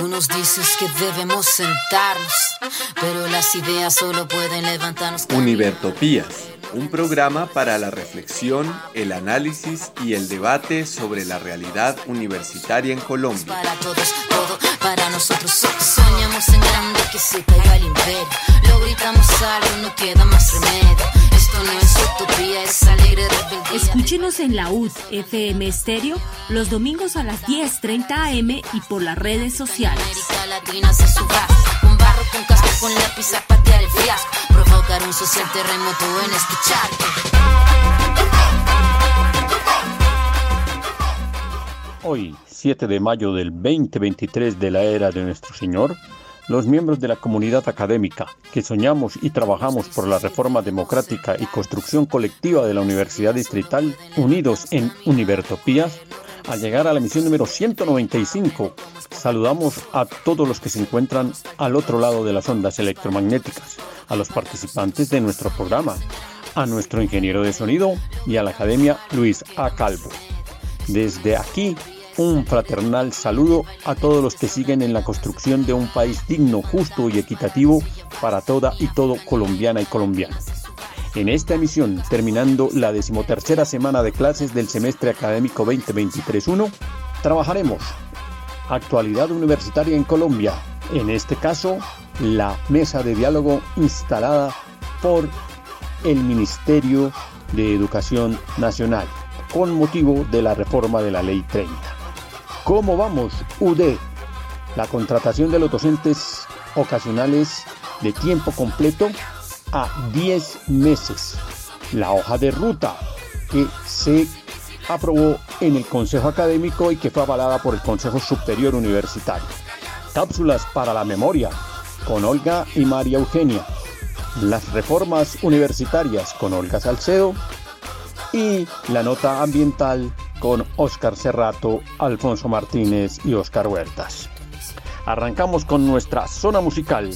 Tú nos dices que debemos sentarnos, pero las ideas solo pueden levantarnos. Univertopías, un programa para la reflexión, el análisis y el debate sobre la realidad universitaria en Colombia. Para todos, todo para nosotros. Soñamos en grande que se caiga el imperio. Lo gritamos algo, no queda más remedio. Esto no es utopía, es alegre rebeldía. Escúchenos en la UD FM Estéreo los domingos a las 10:30 am y por las redes sociales. América Latina se suba con barro, con casco, con lápiz a patear el fiasco. Provocar un social terremoto en charco. Hoy, 7 de mayo del 2023 de la era de nuestro Señor, los miembros de la comunidad académica que soñamos y trabajamos por la reforma democrática y construcción colectiva de la Universidad Distrital, unidos en Univertopías, al llegar a la misión número 195, saludamos a todos los que se encuentran al otro lado de las ondas electromagnéticas, a los participantes de nuestro programa, a nuestro ingeniero de sonido y a la Academia Luis A. Calvo. Desde aquí, un fraternal saludo a todos los que siguen en la construcción de un país digno, justo y equitativo para toda y todo colombiana y colombiano. En esta emisión, terminando la decimotercera semana de clases del semestre académico 2023-1, trabajaremos actualidad universitaria en Colombia, en este caso, la mesa de diálogo instalada por el Ministerio de Educación Nacional con motivo de la reforma de la Ley 30. ¿Cómo vamos, UD? La contratación de los docentes ocasionales de tiempo completo a 10 meses. La hoja de ruta que se aprobó en el Consejo Académico y que fue avalada por el Consejo Superior Universitario. Cápsulas para la memoria con Olga y María Eugenia. Las reformas universitarias con Olga Salcedo y la nota ambiental con Óscar Serrato, Alfonso Martínez y Óscar Huertas. Arrancamos con nuestra zona musical,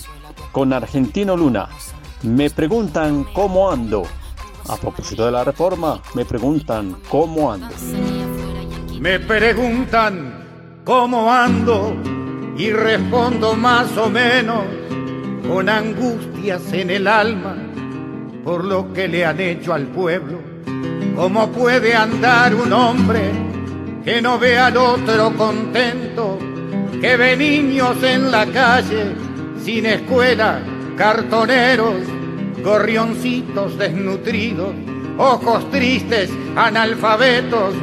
con Argentino Luna. Me preguntan cómo ando. A propósito de la reforma, me preguntan cómo ando. Me preguntan cómo ando y respondo más o menos con angustias en el alma por lo que le han hecho al pueblo. ¿Cómo puede andar un hombre que no ve al otro contento, que ve niños en la calle sin escuela, cartoneros, gorrioncitos desnutridos, ojos tristes, analfabetos,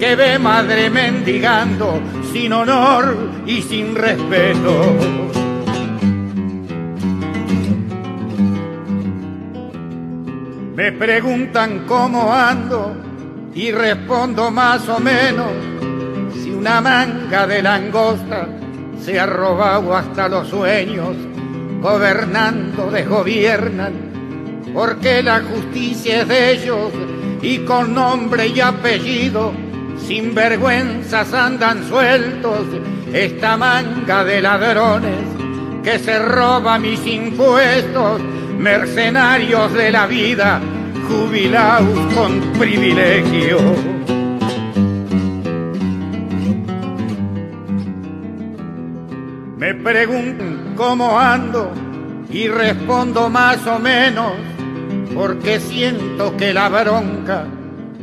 que ve madre mendigando sin honor y sin respeto? Me preguntan cómo ando y respondo más o menos. Si una manga de langosta se ha robado hasta los sueños, gobernando desgobiernan, porque la justicia es de ellos y con nombre y apellido, sin vergüenzas andan sueltos esta manga de ladrones que se roba mis impuestos mercenarios de la vida, jubilados con privilegio. Me preguntan cómo ando y respondo más o menos, porque siento que la bronca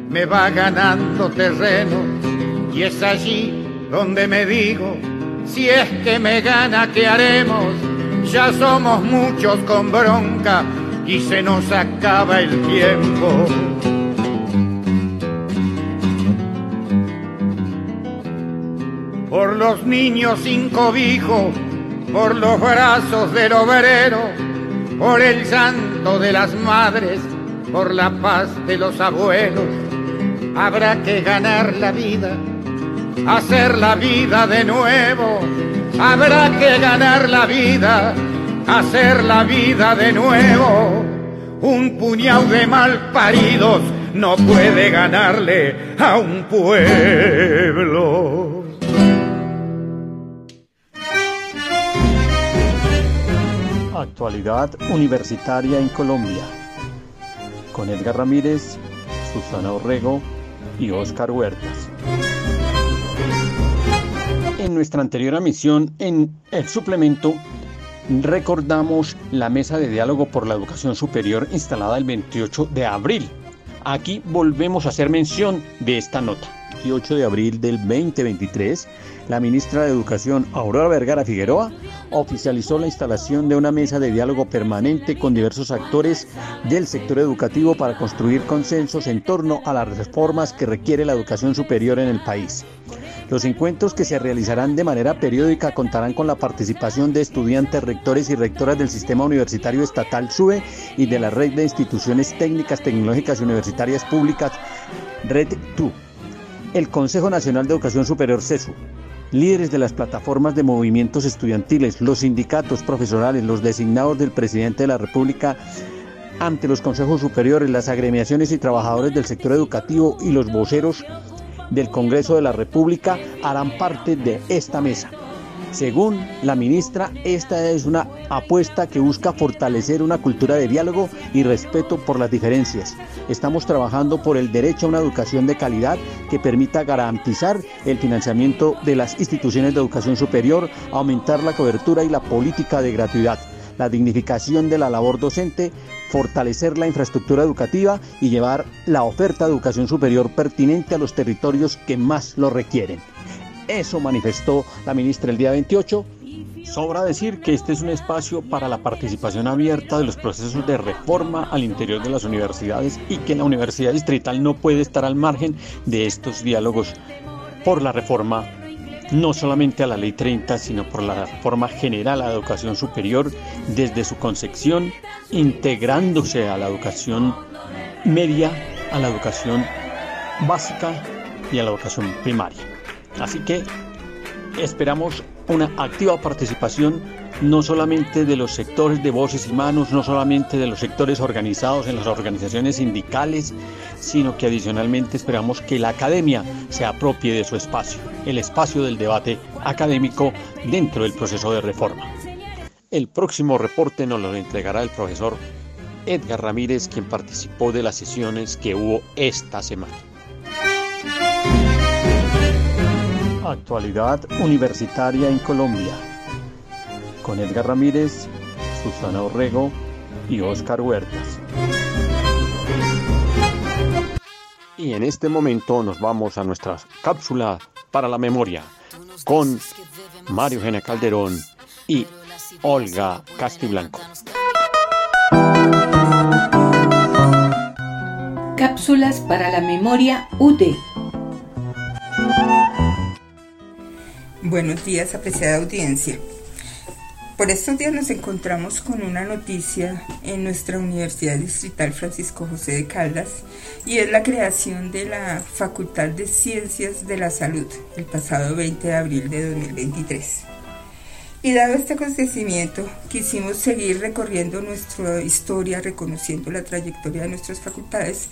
me va ganando terreno y es allí donde me digo, si es que me gana, ¿qué haremos? Ya somos muchos con bronca y se nos acaba el tiempo. Por los niños sin cobijo, por los brazos del obrero, por el llanto de las madres, por la paz de los abuelos, habrá que ganar la vida, hacer la vida de nuevo habrá que ganar la vida, hacer la vida de nuevo. Un puñado de malparidos no puede ganarle a un pueblo. Actualidad universitaria en Colombia. Con Edgar Ramírez, Susana Orrego y Óscar Huertas. En nuestra anterior emisión, en el suplemento, recordamos la mesa de diálogo por la educación superior instalada el 28 de abril. Aquí volvemos a hacer mención de esta nota. 28 de abril del 2023, la ministra de Educación, Aurora Vergara Figueroa, oficializó la instalación de una mesa de diálogo permanente con diversos actores del sector educativo para construir consensos en torno a las reformas que requiere la educación superior en el país. Los encuentros que se realizarán de manera periódica contarán con la participación de estudiantes, rectores y rectoras del Sistema Universitario Estatal SUBE y de la Red de Instituciones Técnicas, Tecnológicas y Universitarias Públicas, Red TU, el Consejo Nacional de Educación Superior CESU, líderes de las plataformas de movimientos estudiantiles, los sindicatos profesionales, los designados del presidente de la República ante los consejos superiores, las agremiaciones y trabajadores del sector educativo y los voceros del Congreso de la República harán parte de esta mesa. Según la ministra, esta es una apuesta que busca fortalecer una cultura de diálogo y respeto por las diferencias. Estamos trabajando por el derecho a una educación de calidad que permita garantizar el financiamiento de las instituciones de educación superior, aumentar la cobertura y la política de gratuidad la dignificación de la labor docente, fortalecer la infraestructura educativa y llevar la oferta de educación superior pertinente a los territorios que más lo requieren. Eso manifestó la ministra el día 28. Sobra decir que este es un espacio para la participación abierta de los procesos de reforma al interior de las universidades y que la Universidad Distrital no puede estar al margen de estos diálogos por la reforma no solamente a la Ley 30, sino por la reforma general a la educación superior desde su concepción, integrándose a la educación media, a la educación básica y a la educación primaria. Así que esperamos una activa participación no solamente de los sectores de voces y manos, no solamente de los sectores organizados en las organizaciones sindicales, sino que adicionalmente esperamos que la academia se apropie de su espacio, el espacio del debate académico dentro del proceso de reforma. El próximo reporte nos lo entregará el profesor Edgar Ramírez, quien participó de las sesiones que hubo esta semana. Actualidad universitaria en Colombia. Con Edgar Ramírez, Susana Orrego y Oscar Huertas. Y en este momento nos vamos a nuestra cápsula para la memoria con Mario Gena Calderón y Olga Castiblanco. Cápsulas para la memoria UD. Buenos días, apreciada audiencia. Por estos días nos encontramos con una noticia en nuestra Universidad Distrital Francisco José de Caldas y es la creación de la Facultad de Ciencias de la Salud el pasado 20 de abril de 2023. Y dado este acontecimiento, quisimos seguir recorriendo nuestra historia, reconociendo la trayectoria de nuestras facultades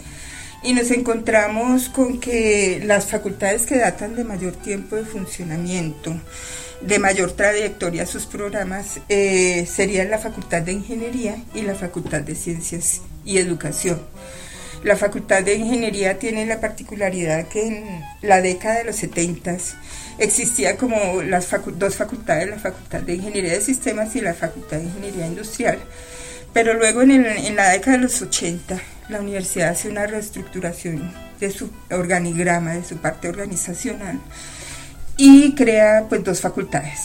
y nos encontramos con que las facultades que datan de mayor tiempo de funcionamiento, de mayor trayectoria sus programas eh, serían la Facultad de Ingeniería y la Facultad de Ciencias y Educación. La Facultad de Ingeniería tiene la particularidad que en la década de los 70 existía como las dos facultades, la Facultad de Ingeniería de Sistemas y la Facultad de Ingeniería Industrial. Pero luego en, en la década de los 80 la universidad hace una reestructuración de su organigrama, de su parte organizacional y crea pues dos facultades.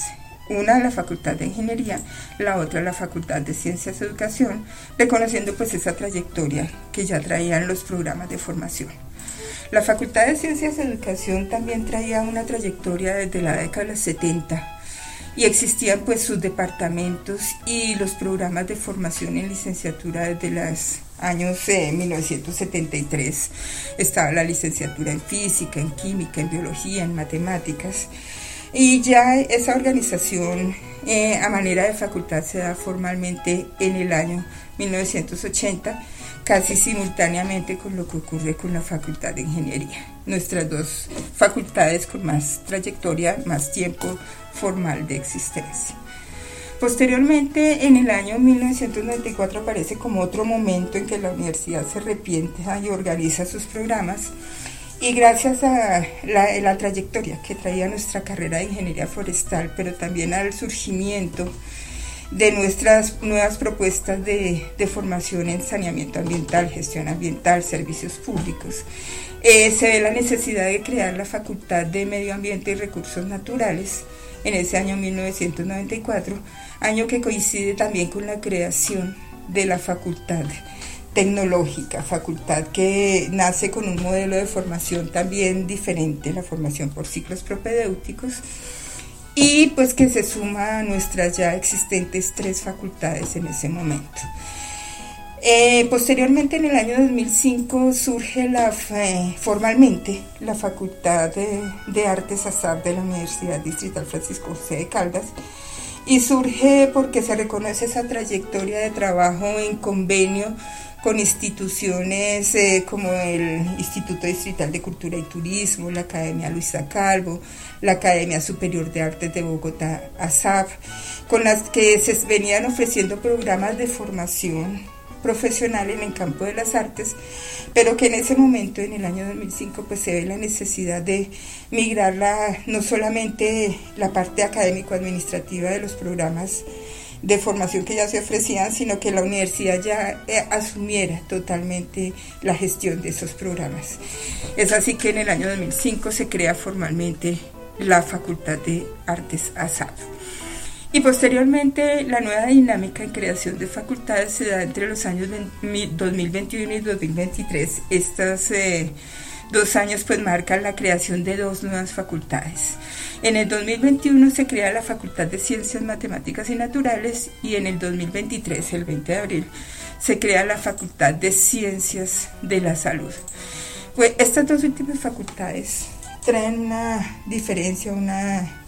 Una la Facultad de Ingeniería, la otra la Facultad de Ciencias Educación, reconociendo pues esa trayectoria que ya traían los programas de formación. La Facultad de Ciencias y Educación también traía una trayectoria desde la década de los 70 y existían pues sus departamentos y los programas de formación en licenciatura desde los años 1973. Estaba la licenciatura en física, en química, en biología, en matemáticas. Y ya esa organización eh, a manera de facultad se da formalmente en el año 1980, casi simultáneamente con lo que ocurre con la Facultad de Ingeniería. Nuestras dos facultades con más trayectoria, más tiempo formal de existencia. Posteriormente, en el año 1994 aparece como otro momento en que la universidad se arrepiente y organiza sus programas. Y gracias a la, trayectoria que traía nuestra carrera de ingeniería forestal, pero también al surgimiento de nuestras nuevas propuestas de, formación en saneamiento ambiental, gestión ambiental, servicios públicos, eh, se ve la necesidad de crear la Facultad de Medio Ambiente y Recursos Naturales. En ese año 1994, año que coincide también con la creación de la Facultad tecnológica, facultad que nace con un modelo de formación también diferente, la formación por ciclos propedéuticos, y pues que se suma a nuestras ya existentes tres facultades en ese momento. Eh, posteriormente, en el año 2005, surge la, formalmente la Facultad de, de Artes ASAP de la Universidad Distrital Francisco José de Caldas, y surge porque se reconoce esa trayectoria de trabajo en convenio con instituciones eh, como el Instituto Distrital de Cultura y Turismo, la Academia Luisa Calvo, la Academia Superior de Artes de Bogotá, ASAP, con las que se venían ofreciendo programas de formación profesional en el campo de las artes, pero que en ese momento, en el año 2005, pues se ve la necesidad de migrar la, no solamente la parte académico-administrativa de los programas de formación que ya se ofrecían, sino que la universidad ya eh, asumiera totalmente la gestión de esos programas. Es así que en el año 2005 se crea formalmente la Facultad de Artes ASAD. Y posteriormente la nueva dinámica en creación de facultades se da entre los años 2021 y 2023. Estos eh, dos años pues marcan la creación de dos nuevas facultades. En el 2021 se crea la Facultad de Ciencias Matemáticas y Naturales y en el 2023, el 20 de abril, se crea la Facultad de Ciencias de la Salud. Pues estas dos últimas facultades traen una diferencia, una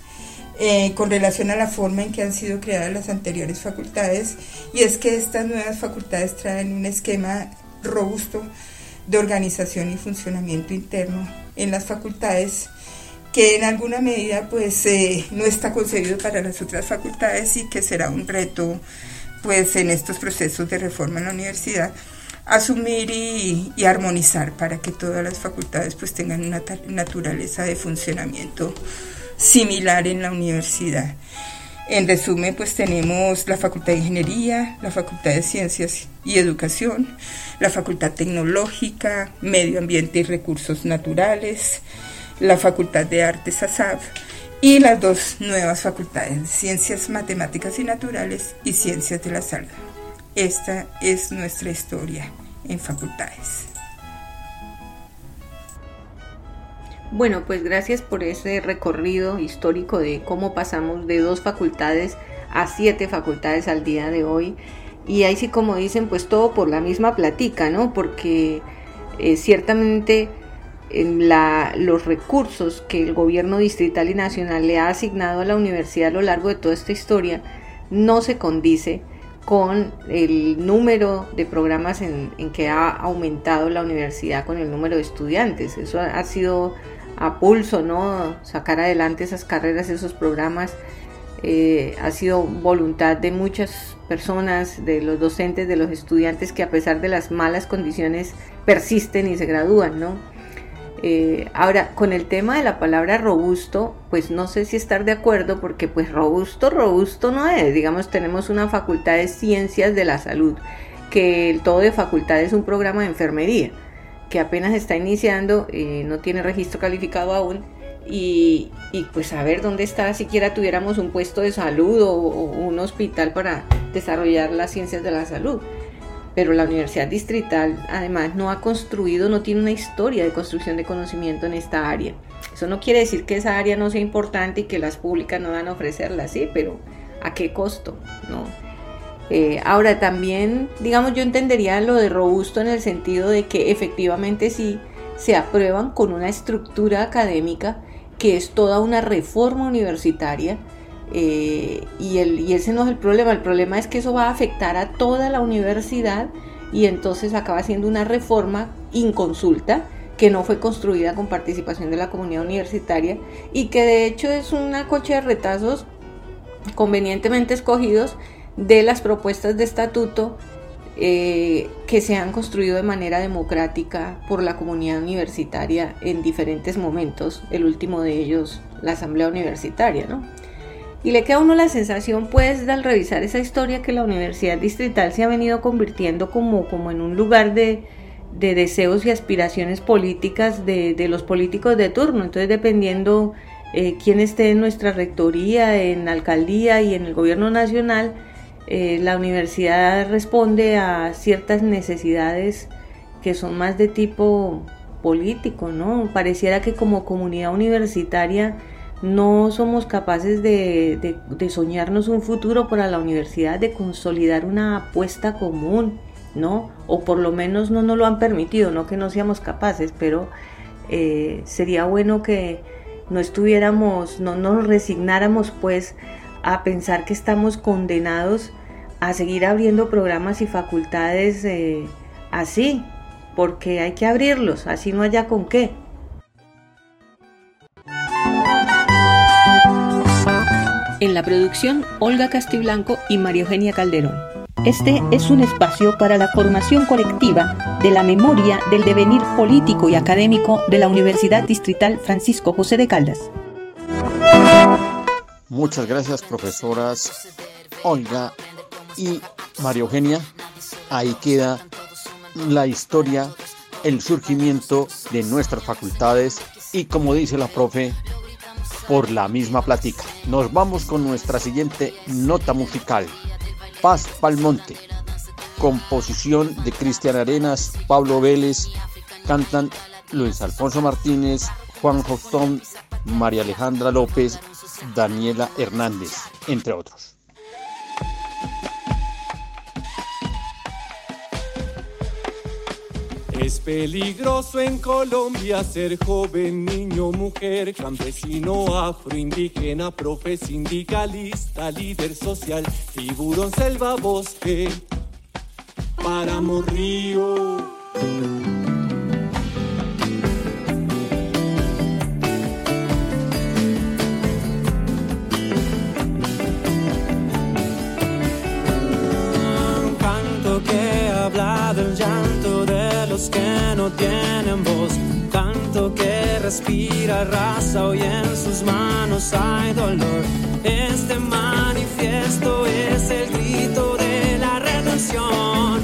eh, con relación a la forma en que han sido creadas las anteriores facultades y es que estas nuevas facultades traen un esquema robusto de organización y funcionamiento interno en las facultades que en alguna medida pues eh, no está concebido para las otras facultades y que será un reto pues en estos procesos de reforma en la universidad asumir y, armonizar para que todas las facultades pues tengan una naturaleza de funcionamiento similar en la universidad. En resumen, pues tenemos la Facultad de Ingeniería, la Facultad de Ciencias y Educación, la Facultad Tecnológica, Medio Ambiente y Recursos Naturales, la Facultad de Artes ASAP y las dos nuevas facultades, Ciencias Matemáticas y Naturales y Ciencias de la Salud. Esta es nuestra historia en facultades. Bueno, pues gracias por ese recorrido histórico de cómo pasamos de dos facultades a siete facultades al día de hoy. Y ahí sí, como dicen, pues todo por la misma platica, ¿no? Porque eh, ciertamente los recursos que el gobierno distrital y nacional le ha asignado a la universidad a lo largo de toda esta historia no se condice con el número de programas en, que ha aumentado la universidad con el número de estudiantes. Eso ha, sido a pulso, ¿no? Sacar adelante esas carreras, esos programas, eh, ha sido voluntad de muchas personas, de los docentes, de los estudiantes que a pesar de las malas condiciones persisten y se gradúan, ¿no? Eh, ahora, con el tema de la palabra robusto, pues no sé si estar de acuerdo porque pues robusto, robusto no es. Digamos, tenemos una facultad de ciencias de la salud, que el todo de facultad es un programa de enfermería, que apenas está iniciando, eh, no tiene registro calificado aún. Y, pues a ver dónde está, siquiera tuviéramos un puesto de salud o un hospital para desarrollar las ciencias de la salud pero la Universidad Distrital además no ha construido, no tiene una historia de construcción de conocimiento en esta área. Eso no quiere decir que esa área no sea importante y que las públicas no van a ofrecerla, sí, pero ¿a qué costo? ¿no? Eh, ahora también, digamos, yo entendería lo de robusto en el sentido de que efectivamente sí se aprueban con una estructura académica que es toda una reforma universitaria eh, y, el, y ese no es el problema, el problema es que eso va a afectar a toda la universidad y entonces acaba siendo una reforma inconsulta que no fue construida con participación de la comunidad universitaria y que de hecho es una coche de retazos convenientemente escogidos de las propuestas de estatuto eh, que se han construido de manera democrática por la comunidad universitaria en diferentes momentos, el último de ellos la asamblea universitaria, ¿no? Y le queda a uno la sensación, pues, al revisar esa historia, que la universidad distrital se ha venido convirtiendo como, como en un lugar de, deseos y aspiraciones políticas de, los políticos de turno. Entonces, dependiendo eh, quién esté en nuestra rectoría, en alcaldía y en el gobierno nacional, eh, la universidad responde a ciertas necesidades que son más de tipo político, ¿no? Pareciera que como comunidad universitaria no somos capaces de, soñarnos un futuro para la universidad, de consolidar una apuesta común, ¿no? O por lo menos no nos lo han permitido, no que no seamos capaces, pero eh, sería bueno que no estuviéramos, no nos resignáramos pues a pensar que estamos condenados a seguir abriendo programas y facultades eh, así, porque hay que abrirlos, así no haya con qué. En la producción, Olga Castiblanco y María Eugenia Calderón. Este es un espacio para la formación colectiva de la memoria del devenir político y académico de la Universidad Distrital Francisco José de Caldas. Muchas gracias, profesoras Olga y María Eugenia. Ahí queda la historia, el surgimiento de nuestras facultades y como dice la profe, por la misma plática. Nos vamos con nuestra siguiente nota musical. Paz Palmonte. Composición de Cristian Arenas, Pablo Vélez. Cantan Luis Alfonso Martínez, Juan Jostón, María Alejandra López, Daniela Hernández, entre otros. Es peligroso en Colombia ser joven, niño, mujer, campesino, afro, indígena, profe, sindicalista, líder social, tiburón, selva, bosque, páramo, río. No tienen voz. Canto que respira raza, hoy en sus manos hay dolor. Este manifiesto es el grito de la redención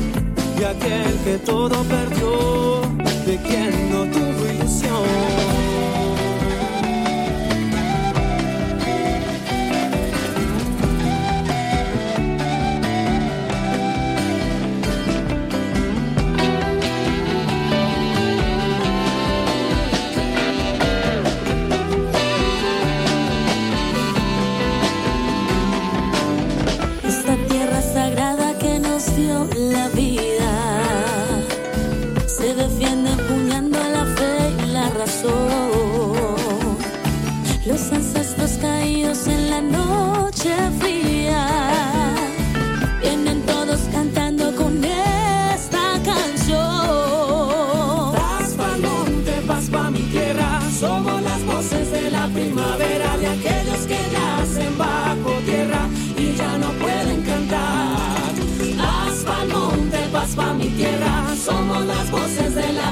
de aquel que todo perdió, de quien no tuvo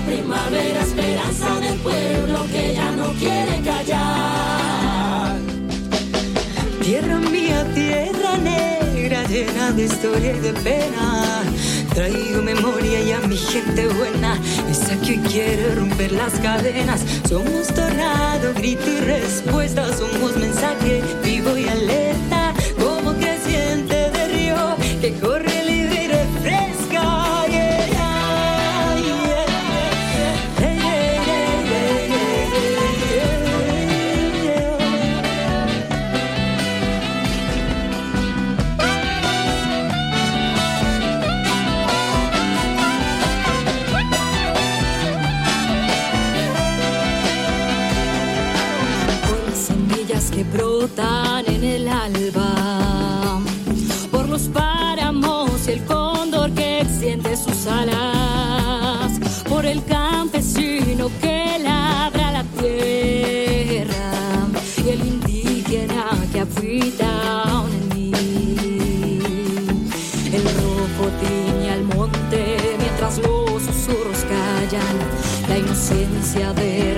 primavera, esperanza del pueblo que ya no quiere callar. Tierra mía, tierra negra, llena de historia y de pena. Traigo memoria y a mi gente buena, esa que quiere romper las cadenas. Somos tornado, grito y respuesta, somos mensaje vivo y alerta, en el alba, por los páramos y el cóndor que extiende sus alas, por el campesino que labra la tierra y el indígena que habita en mí. El rojo tiña el monte mientras los susurros callan. La inocencia derramada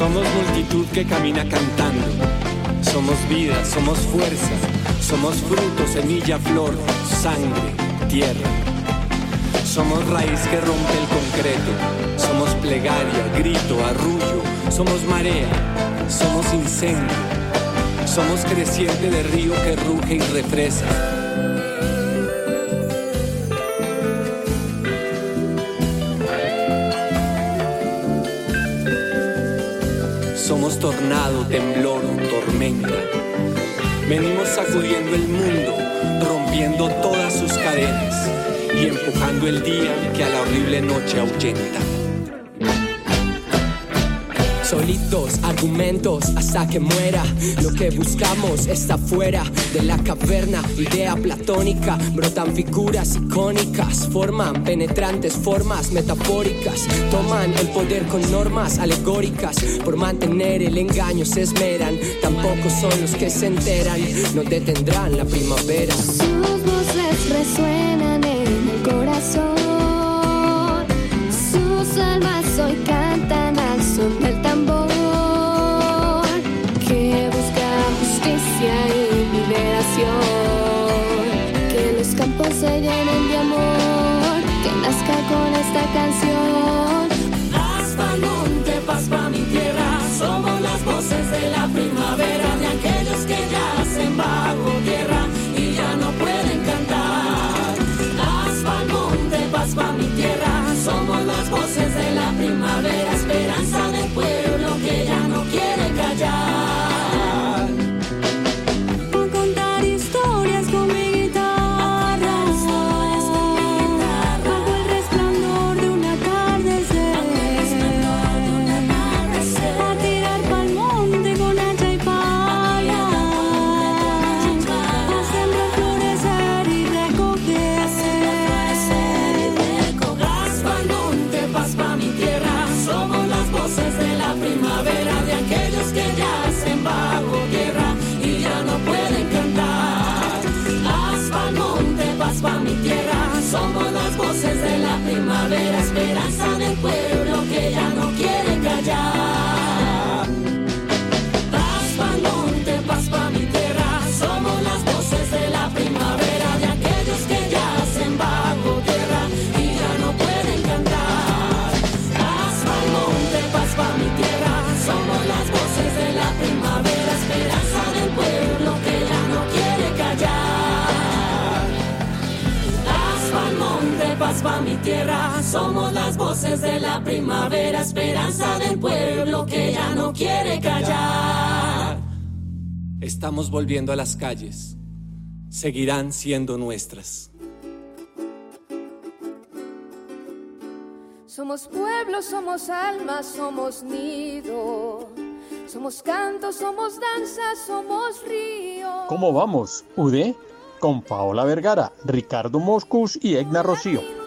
Somos multitud que camina cantando. Somos vida, somos fuerza. Somos fruto, semilla, flor, sangre, tierra. Somos raíz que rompe el concreto. Somos plegaria, grito, arrullo. Somos marea. Somos incendio. Somos creciente de río que ruge y represa. Tornado, temblor, tormenta. Venimos sacudiendo el mundo, rompiendo todas sus cadenas y empujando el día que a la horrible noche ahuyenta. Solitos, argumentos hasta que muera. Lo que buscamos está fuera de la caverna. Idea platónica, brotan figuras icónicas. Forman penetrantes formas metafóricas. Toman el poder con normas alegóricas. Por mantener el engaño se esmeran. Tampoco son los que se enteran. No detendrán la primavera. Sus voces resuenan en el corazón. Sus almas hoy cantan esperanza del pueblo somos las voces de la primavera, esperanza del pueblo que ya no quiere callar. Estamos volviendo a las calles. Seguirán siendo nuestras. Somos pueblo, somos alma, somos nido. Somos canto, somos danza, somos río. ¿Cómo vamos, UD? Con Paola Vergara, Ricardo Moscus y Egna Rocío.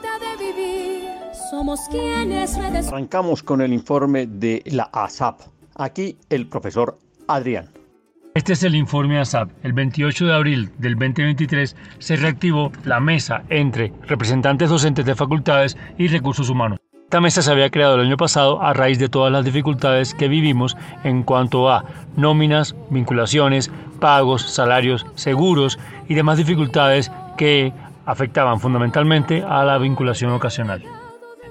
Somos quienes redes Arrancamos con el informe de la ASAP. Aquí el profesor Adrián. Este es el informe ASAP. El 28 de abril del 2023 se reactivó la mesa entre representantes docentes de facultades y recursos humanos. Esta mesa se había creado el año pasado a raíz de todas las dificultades que vivimos en cuanto a nóminas, vinculaciones, pagos, salarios, seguros y demás dificultades que afectaban fundamentalmente a la vinculación ocasional.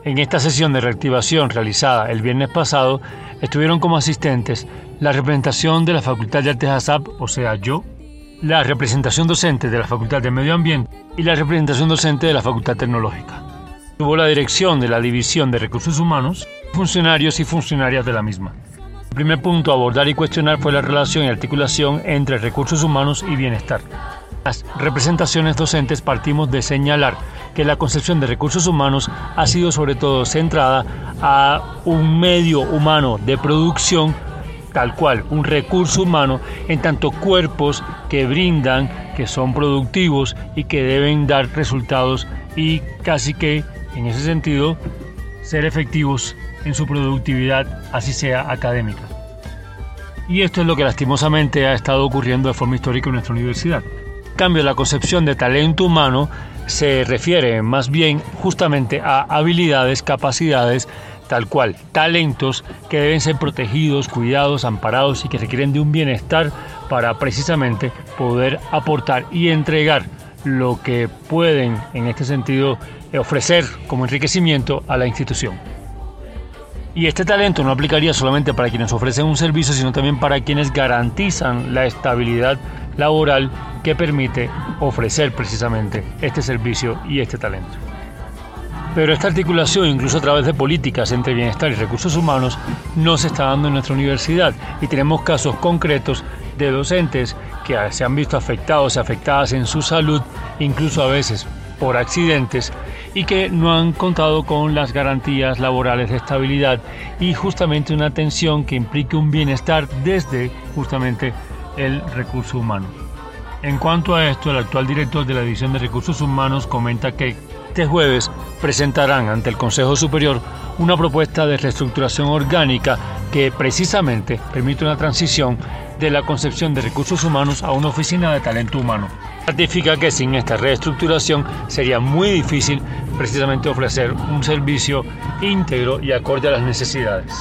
En esta sesión de reactivación realizada el viernes pasado estuvieron como asistentes la representación de la Facultad de Artes ASAP, o sea, yo, la representación docente de la Facultad de Medio Ambiente y la representación docente de la Facultad Tecnológica. Tuvo la dirección de la División de Recursos Humanos, funcionarios y funcionarias de la misma. El primer punto a abordar y cuestionar fue la relación y articulación entre recursos humanos y bienestar. Las representaciones docentes partimos de señalar que la concepción de recursos humanos ha sido sobre todo centrada a un medio humano de producción tal cual, un recurso humano en tanto cuerpos que brindan, que son productivos y que deben dar resultados y casi que en ese sentido ser efectivos en su productividad, así sea académica. Y esto es lo que lastimosamente ha estado ocurriendo de forma histórica en nuestra universidad. Cambio, la concepción de talento humano se refiere más bien justamente a habilidades, capacidades, tal cual, talentos que deben ser protegidos, cuidados, amparados y que requieren de un bienestar para precisamente poder aportar y entregar lo que pueden en este sentido ofrecer como enriquecimiento a la institución. Y este talento no aplicaría solamente para quienes ofrecen un servicio, sino también para quienes garantizan la estabilidad laboral que permite ofrecer precisamente este servicio y este talento. Pero esta articulación, incluso a través de políticas entre bienestar y recursos humanos, no se está dando en nuestra universidad y tenemos casos concretos de docentes que se han visto afectados y afectadas en su salud, incluso a veces por accidentes y que no han contado con las garantías laborales de estabilidad y justamente una atención que implique un bienestar desde justamente el recurso humano. En cuanto a esto, el actual director de la División de Recursos Humanos comenta que este jueves presentarán ante el Consejo Superior una propuesta de reestructuración orgánica que precisamente permite una transición de la concepción de recursos humanos a una oficina de talento humano. Ratifica que sin esta reestructuración sería muy difícil precisamente ofrecer un servicio íntegro y acorde a las necesidades.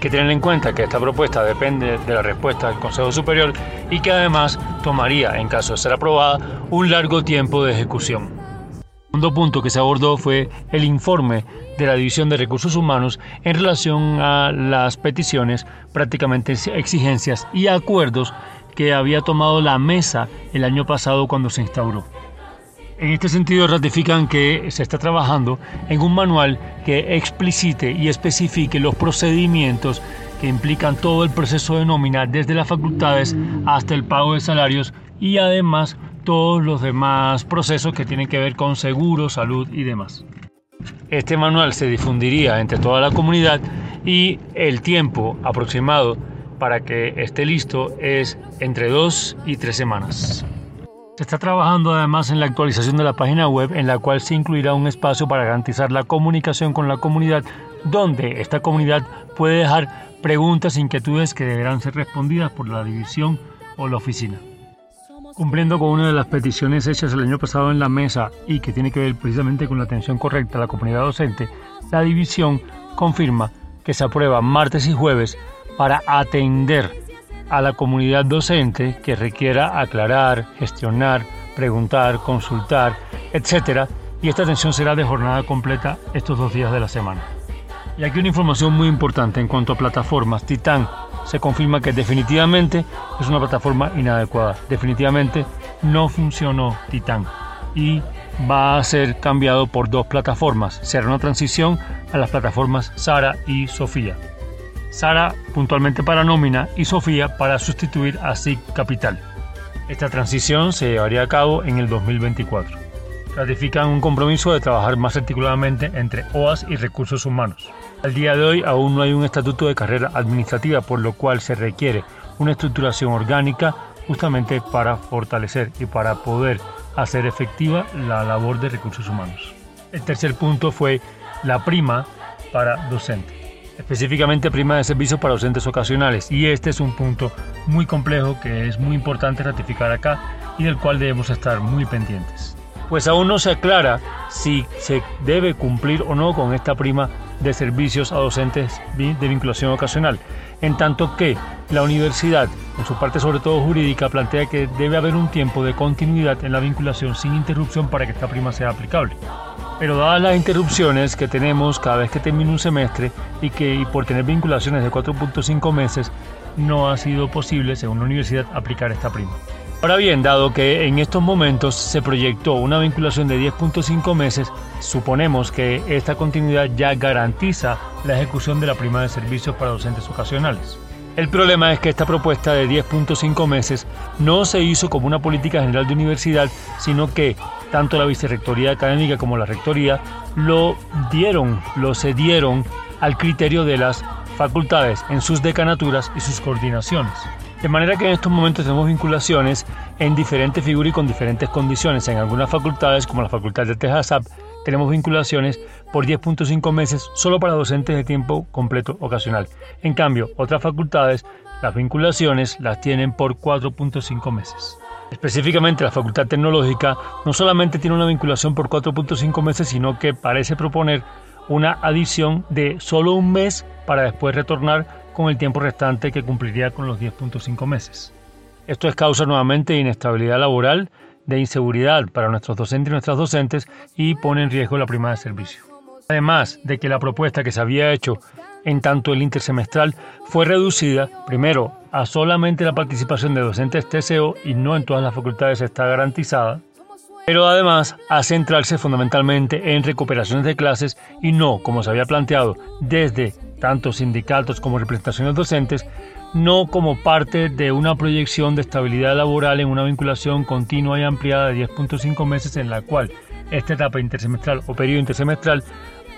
que tener en cuenta que esta propuesta depende de la respuesta del Consejo Superior y que además tomaría, en caso de ser aprobada, un largo tiempo de ejecución. El segundo punto que se abordó fue el informe de la División de Recursos Humanos en relación a las peticiones, prácticamente exigencias y acuerdos que había tomado la mesa el año pasado cuando se instauró. En este sentido ratifican que se está trabajando en un manual que explicite y especifique los procedimientos que implican todo el proceso de nómina desde las facultades hasta el pago de salarios y además todos los demás procesos que tienen que ver con seguro, salud y demás. Este manual se difundiría entre toda la comunidad y el tiempo aproximado para que esté listo es entre dos y tres semanas. Se está trabajando además en la actualización de la página web en la cual se incluirá un espacio para garantizar la comunicación con la comunidad donde esta comunidad puede dejar preguntas e inquietudes que deberán ser respondidas por la división o la oficina. Cumpliendo con una de las peticiones hechas el año pasado en la mesa y que tiene que ver precisamente con la atención correcta a la comunidad docente, la división confirma que se aprueba martes y jueves para atender a la comunidad docente que requiera aclarar, gestionar, preguntar, consultar, etc. Y esta atención será de jornada completa estos dos días de la semana. Y aquí una información muy importante en cuanto a plataformas. Titán se confirma que definitivamente es una plataforma inadecuada. Definitivamente no funcionó Titán y va a ser cambiado por dos plataformas. Será una transición a las plataformas Sara y Sofía. Sara puntualmente para nómina y Sofía para sustituir a SIG Capital. Esta transición se llevaría a cabo en el 2024. Ratifican un compromiso de trabajar más articuladamente entre OAS y recursos humanos. Al día de hoy aún no hay un estatuto de carrera administrativa, por lo cual se requiere una estructuración orgánica justamente para fortalecer y para poder hacer efectiva la labor de recursos humanos. El tercer punto fue la prima para docentes específicamente prima de servicios para docentes ocasionales. Y este es un punto muy complejo que es muy importante ratificar acá y del cual debemos estar muy pendientes. Pues aún no se aclara si se debe cumplir o no con esta prima de servicios a docentes de vinculación ocasional, en tanto que la universidad, en su parte sobre todo jurídica, plantea que debe haber un tiempo de continuidad en la vinculación sin interrupción para que esta prima sea aplicable. Pero dadas las interrupciones que tenemos cada vez que termina un semestre y que por tener vinculaciones de 4.5 meses, no ha sido posible, según la universidad, aplicar esta prima. Ahora bien, dado que en estos momentos se proyectó una vinculación de 10.5 meses, suponemos que esta continuidad ya garantiza la ejecución de la prima de servicios para docentes ocasionales. El problema es que esta propuesta de 10.5 meses no se hizo como una política general de universidad, sino que tanto la vicerrectoría académica como la rectoría lo dieron, lo cedieron al criterio de las facultades en sus decanaturas y sus coordinaciones. De manera que en estos momentos tenemos vinculaciones en diferentes figuras y con diferentes condiciones. En algunas facultades, como la Facultad de TEJASAP, tenemos vinculaciones por 10.5 meses solo para docentes de tiempo completo ocasional. En cambio, otras facultades, las vinculaciones las tienen por 4.5 meses. Específicamente la Facultad Tecnológica no solamente tiene una vinculación por 4.5 meses, sino que parece proponer una adición de solo un mes para después retornar con el tiempo restante que cumpliría con los 10.5 meses. Esto es causa nuevamente de inestabilidad laboral, de inseguridad para nuestros docentes y nuestras docentes y pone en riesgo la prima de servicio. Además de que la propuesta que se había hecho en tanto el intersemestral fue reducida, primero, a solamente la participación de docentes TCO y no en todas las facultades está garantizada, pero además a centrarse fundamentalmente en recuperaciones de clases y no, como se había planteado desde tanto sindicatos como representaciones docentes, no como parte de una proyección de estabilidad laboral en una vinculación continua y ampliada de 10.5 meses en la cual esta etapa intersemestral o periodo intersemestral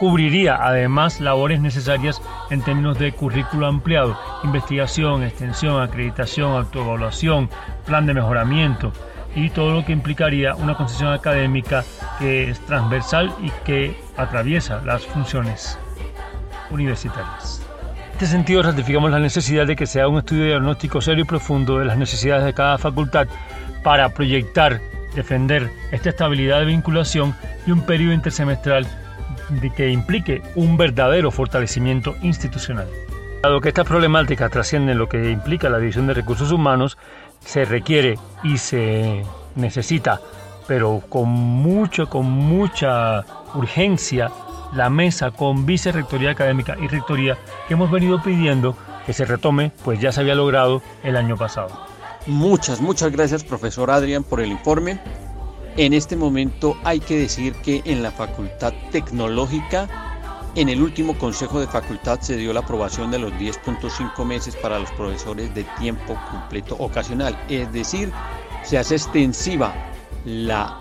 cubriría además labores necesarias en términos de currículo ampliado, investigación, extensión, acreditación, autoevaluación, plan de mejoramiento y todo lo que implicaría una concesión académica que es transversal y que atraviesa las funciones universitarias. En este sentido, ratificamos la necesidad de que sea un estudio diagnóstico serio y profundo de las necesidades de cada facultad para proyectar, defender esta estabilidad de vinculación y un periodo intersemestral que implique un verdadero fortalecimiento institucional. Dado que estas problemáticas trascienden lo que implica la división de recursos humanos, se requiere y se necesita, pero con mucho, con mucha urgencia, la mesa con vicerrectoría académica y rectoría que hemos venido pidiendo que se retome, pues ya se había logrado el año pasado. Muchas, muchas gracias profesor Adrián por el informe. En este momento hay que decir que en la Facultad Tecnológica, en el último Consejo de Facultad se dio la aprobación de los 10.5 meses para los profesores de tiempo completo ocasional, es decir, se hace extensiva la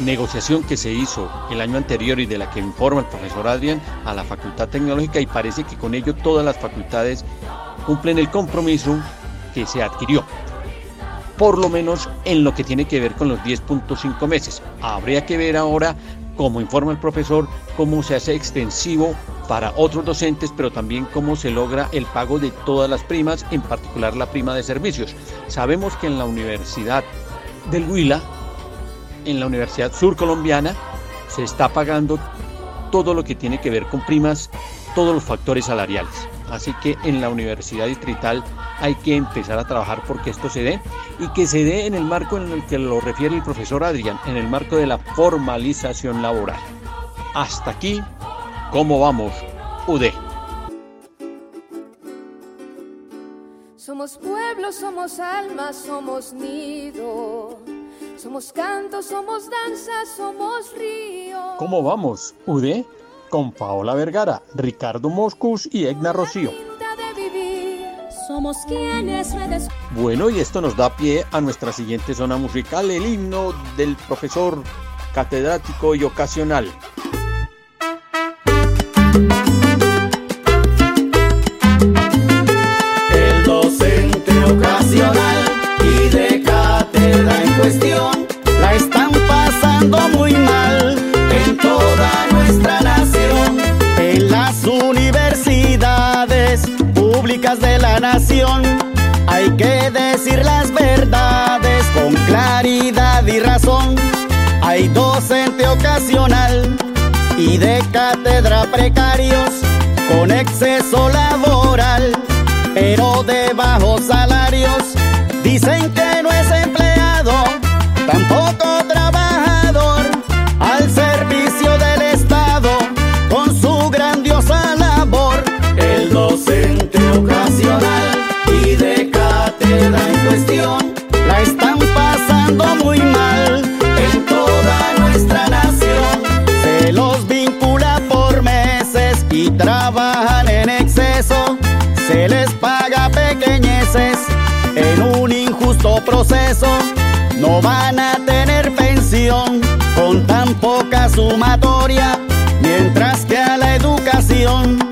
negociación que se hizo el año anterior y de la que informa el profesor Adrián a la Facultad Tecnológica y parece que con ello todas las facultades cumplen el compromiso que se adquirió, por lo menos en lo que tiene que ver con los 10.5 meses. Habría que ver ahora, como informa el profesor, cómo se hace extensivo para otros docentes, pero también cómo se logra el pago de todas las primas, en particular la prima de servicios. Sabemos que en la Universidad del Huila en la Universidad Sur Colombiana se está pagando todo lo que tiene que ver con primas, todos los factores salariales. Así que en la Universidad Distrital hay que empezar a trabajar porque esto se dé y que se dé en el marco en el que lo refiere el profesor Adrián, en el marco de la formalización laboral. Hasta aquí, ¿cómo vamos? UD. Somos pueblo, somos alma, somos nido. Somos canto, somos danza, somos río. ¿Cómo vamos? UD con Paola Vergara, Ricardo Moscus y Egna Rocío. Bueno, y esto nos da pie a nuestra siguiente zona musical, el himno del profesor catedrático y ocasional. Nación hay que decir las verdades con claridad y razón. Hay docente ocasional y de cátedra precarios con exceso laboral, pero de bajos salarios. Dicen que no es proceso no van a tener pensión con tan poca sumatoria, mientras que a la educación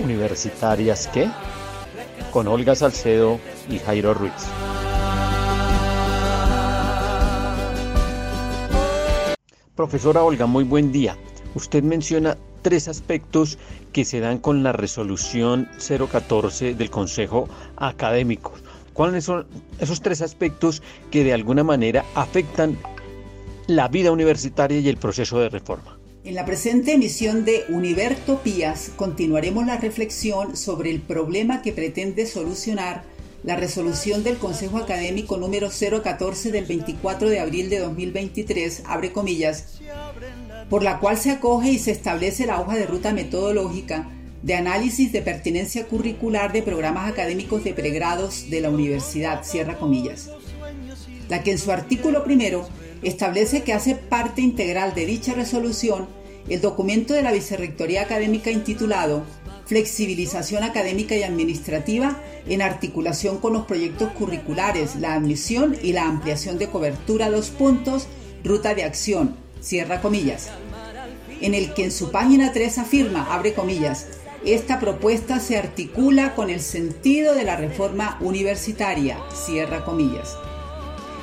universitarias qué? Con Olga Salcedo y Jairo Ruiz. Profesora Olga, muy buen día. Usted menciona tres aspectos que se dan con la resolución 014 del Consejo Académico. ¿Cuáles son esos tres aspectos que de alguna manera afectan la vida universitaria y el proceso de reforma? En la presente emisión de Univertopías continuaremos la reflexión sobre el problema que pretende solucionar la resolución del Consejo Académico número 014 del 24 de abril de 2023, abre comillas, por la cual se acoge y se establece la hoja de ruta metodológica de análisis de pertinencia curricular de programas académicos de pregrados de la universidad, cierra comillas. la que en su artículo primero establece que hace parte integral de dicha resolución el documento de la Vicerrectoría Académica intitulado Flexibilización académica y administrativa en articulación con los proyectos curriculares, la admisión y la ampliación de cobertura, dos puntos, ruta de acción, cierra comillas, en el que en su página 3 afirma, abre comillas, esta propuesta se articula con el sentido de la reforma universitaria, cierra comillas.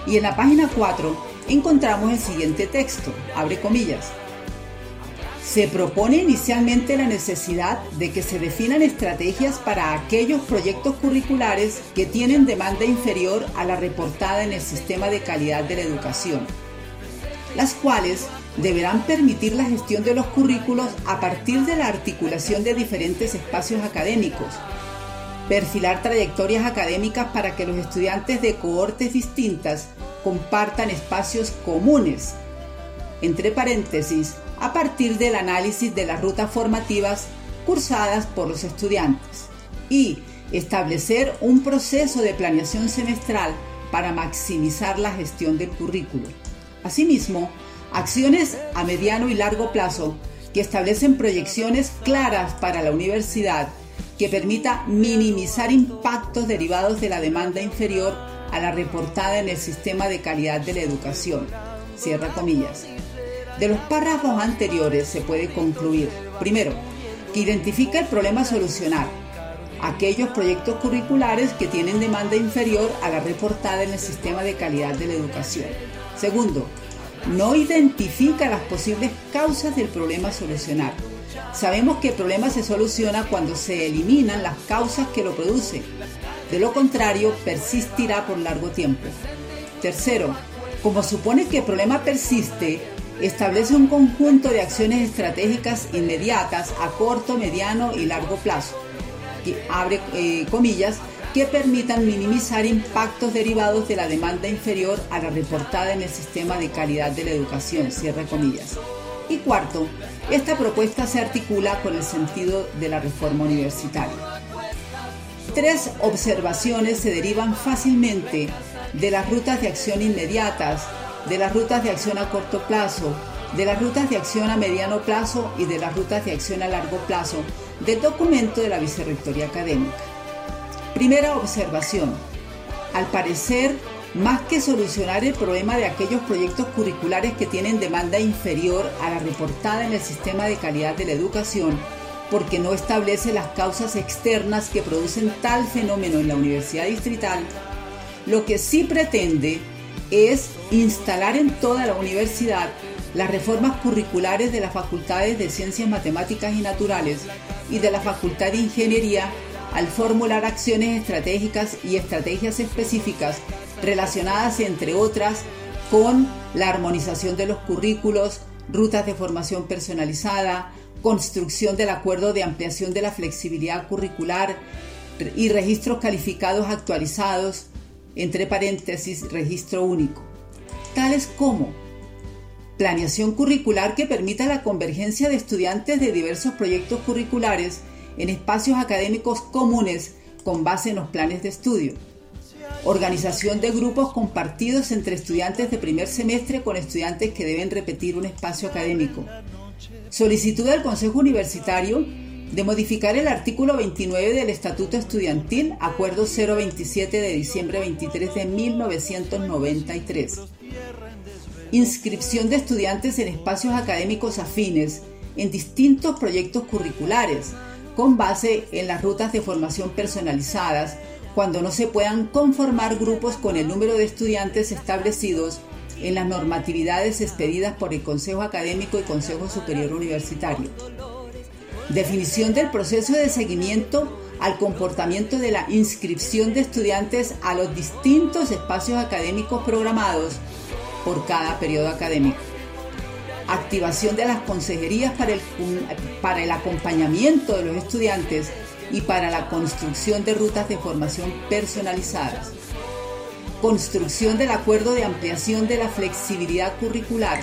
Y en la página 4 encontramos el siguiente texto, abre comillas. Se propone inicialmente la necesidad de que se definan estrategias para aquellos proyectos curriculares que tienen demanda inferior a la reportada en el sistema de calidad de la educación, las cuales deberán permitir la gestión de los currículos a partir de la articulación de diferentes espacios académicos, perfilar trayectorias académicas para que los estudiantes de cohortes distintas compartan espacios comunes, entre paréntesis, a partir del análisis de las rutas formativas cursadas por los estudiantes, y establecer un proceso de planeación semestral para maximizar la gestión del currículo. Asimismo, acciones a mediano y largo plazo que establecen proyecciones claras para la universidad que permita minimizar impactos derivados de la demanda inferior a la reportada en el sistema de calidad de la educación. Cierra comillas. De los párrafos anteriores se puede concluir, primero, que identifica el problema a solucionar, aquellos proyectos curriculares que tienen demanda inferior a la reportada en el sistema de calidad de la educación. Segundo, no identifica las posibles causas del problema a solucionar. Sabemos que el problema se soluciona cuando se eliminan las causas que lo producen. De lo contrario, persistirá por largo tiempo. Tercero, como supone que el problema persiste, establece un conjunto de acciones estratégicas inmediatas a corto, mediano y largo plazo. Y abre eh, comillas que permitan minimizar impactos derivados de la demanda inferior a la reportada en el sistema de calidad de la educación, cierre comillas. Y cuarto, esta propuesta se articula con el sentido de la reforma universitaria. Tres observaciones se derivan fácilmente de las rutas de acción inmediatas, de las rutas de acción a corto plazo, de las rutas de acción a mediano plazo y de las rutas de acción a largo plazo del documento de la Vicerrectoría Académica. Primera observación. Al parecer, más que solucionar el problema de aquellos proyectos curriculares que tienen demanda inferior a la reportada en el sistema de calidad de la educación, porque no establece las causas externas que producen tal fenómeno en la Universidad Distrital, lo que sí pretende es instalar en toda la universidad las reformas curriculares de las facultades de Ciencias Matemáticas y Naturales y de la Facultad de Ingeniería al formular acciones estratégicas y estrategias específicas relacionadas, entre otras, con la armonización de los currículos, rutas de formación personalizada, construcción del acuerdo de ampliación de la flexibilidad curricular y registros calificados actualizados, entre paréntesis, registro único, tales como planeación curricular que permita la convergencia de estudiantes de diversos proyectos curriculares en espacios académicos comunes con base en los planes de estudio. Organización de grupos compartidos entre estudiantes de primer semestre con estudiantes que deben repetir un espacio académico. Solicitud del Consejo Universitario de modificar el artículo 29 del Estatuto Estudiantil, Acuerdo 027 de diciembre 23 de 1993. Inscripción de estudiantes en espacios académicos afines en distintos proyectos curriculares, con base en las rutas de formación personalizadas, cuando no se puedan conformar grupos con el número de estudiantes establecidos en las normatividades expedidas por el Consejo Académico y Consejo Superior Universitario. Definición del proceso de seguimiento al comportamiento de la inscripción de estudiantes a los distintos espacios académicos programados por cada periodo académico. Activación de las consejerías para el, para el acompañamiento de los estudiantes y para la construcción de rutas de formación personalizadas, construcción del acuerdo de ampliación de la flexibilidad curricular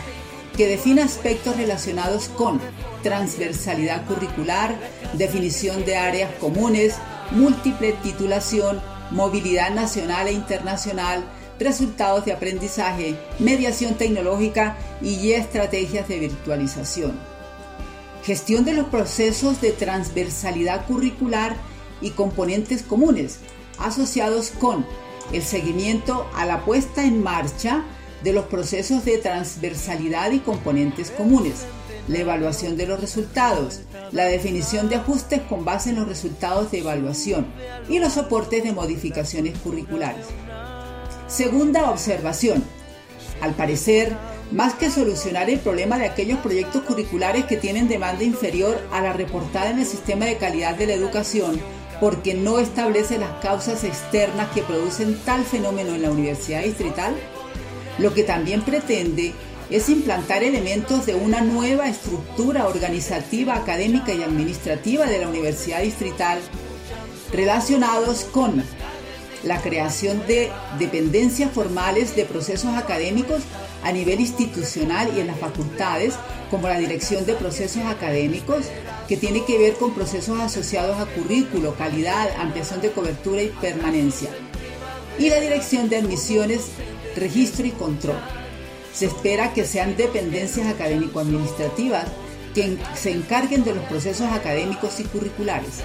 que define aspectos relacionados con transversalidad curricular, definición de áreas comunes, múltiple titulación, movilidad nacional e internacional, resultados de aprendizaje, mediación tecnológica y estrategias de virtualización. Gestión de los procesos de transversalidad curricular y componentes comunes asociados con el seguimiento a la puesta en marcha de los procesos de transversalidad y componentes comunes, la evaluación de los resultados, la definición de ajustes con base en los resultados de evaluación y los soportes de modificaciones curriculares. Segunda observación. Al parecer, más que solucionar el problema de aquellos proyectos curriculares que tienen demanda inferior a la reportada en el sistema de calidad de la educación, porque no establece las causas externas que producen tal fenómeno en la Universidad Distrital, lo que también pretende es implantar elementos de una nueva estructura organizativa, académica y administrativa de la Universidad Distrital relacionados con la creación de dependencias formales de procesos académicos a nivel institucional y en las facultades, como la dirección de procesos académicos, que tiene que ver con procesos asociados a currículo, calidad, ampliación de cobertura y permanencia. Y la dirección de admisiones, registro y control. Se espera que sean dependencias académico-administrativas que se encarguen de los procesos académicos y curriculares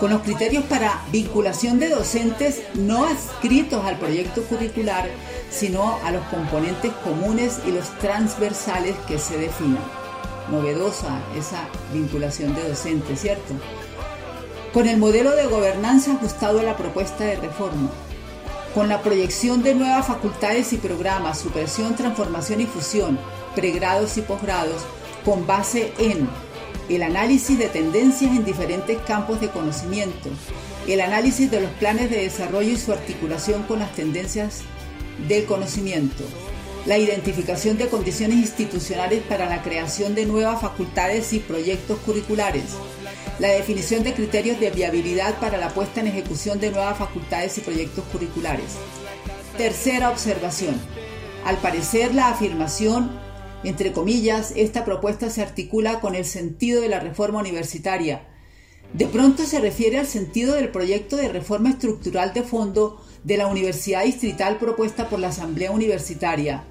con los criterios para vinculación de docentes no adscritos al proyecto curricular, sino a los componentes comunes y los transversales que se definan. Novedosa esa vinculación de docentes, ¿cierto? Con el modelo de gobernanza ajustado a la propuesta de reforma, con la proyección de nuevas facultades y programas, supresión, transformación y fusión, pregrados y posgrados, con base en el análisis de tendencias en diferentes campos de conocimiento, el análisis de los planes de desarrollo y su articulación con las tendencias del conocimiento, la identificación de condiciones institucionales para la creación de nuevas facultades y proyectos curriculares, la definición de criterios de viabilidad para la puesta en ejecución de nuevas facultades y proyectos curriculares. Tercera observación. Al parecer, la afirmación entre comillas, esta propuesta se articula con el sentido de la reforma universitaria. De pronto se refiere al sentido del proyecto de reforma estructural de fondo de la Universidad Distrital propuesta por la Asamblea Universitaria,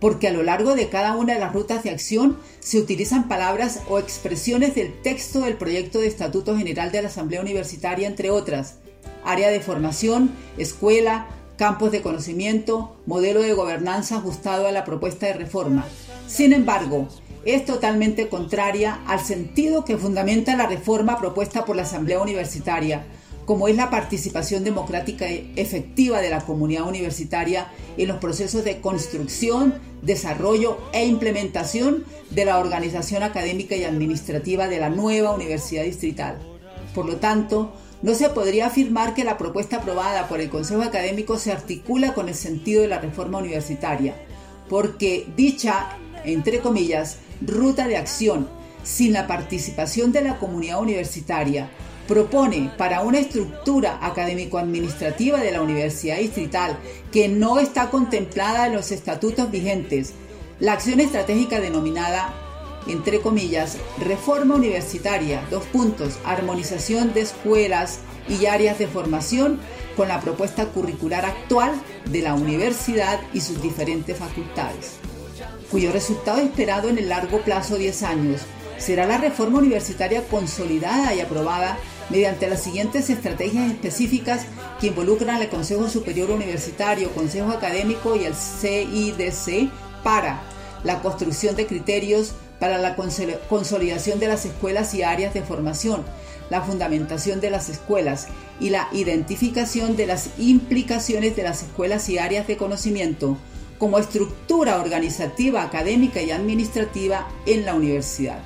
porque a lo largo de cada una de las rutas de acción se utilizan palabras o expresiones del texto del proyecto de Estatuto General de la Asamblea Universitaria, entre otras, área de formación, escuela, campos de conocimiento, modelo de gobernanza ajustado a la propuesta de reforma. Sin embargo, es totalmente contraria al sentido que fundamenta la reforma propuesta por la Asamblea Universitaria, como es la participación democrática e efectiva de la comunidad universitaria en los procesos de construcción, desarrollo e implementación de la organización académica y administrativa de la nueva Universidad Distrital. Por lo tanto, no se podría afirmar que la propuesta aprobada por el Consejo Académico se articula con el sentido de la reforma universitaria, porque dicha entre comillas, ruta de acción sin la participación de la comunidad universitaria propone para una estructura académico-administrativa de la Universidad Distrital que no está contemplada en los estatutos vigentes la acción estratégica denominada, entre comillas, reforma universitaria, dos puntos, armonización de escuelas y áreas de formación con la propuesta curricular actual de la universidad y sus diferentes facultades cuyo resultado esperado en el largo plazo 10 años. Será la reforma universitaria consolidada y aprobada mediante las siguientes estrategias específicas que involucran al Consejo Superior Universitario, Consejo Académico y el CIDC para la construcción de criterios para la consolidación de las escuelas y áreas de formación, la fundamentación de las escuelas y la identificación de las implicaciones de las escuelas y áreas de conocimiento como estructura organizativa, académica y administrativa en la universidad.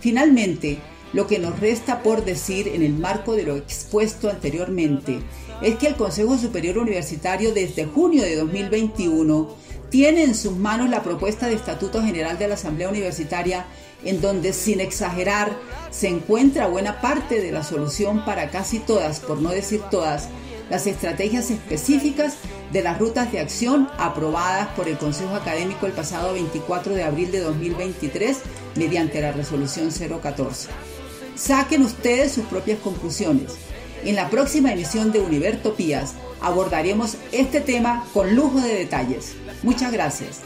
Finalmente, lo que nos resta por decir en el marco de lo expuesto anteriormente es que el Consejo Superior Universitario desde junio de 2021 tiene en sus manos la propuesta de Estatuto General de la Asamblea Universitaria en donde sin exagerar se encuentra buena parte de la solución para casi todas, por no decir todas, las estrategias específicas de las rutas de acción aprobadas por el Consejo Académico el pasado 24 de abril de 2023 mediante la resolución 014. Saquen ustedes sus propias conclusiones. En la próxima emisión de Univertopías abordaremos este tema con lujo de detalles. Muchas gracias.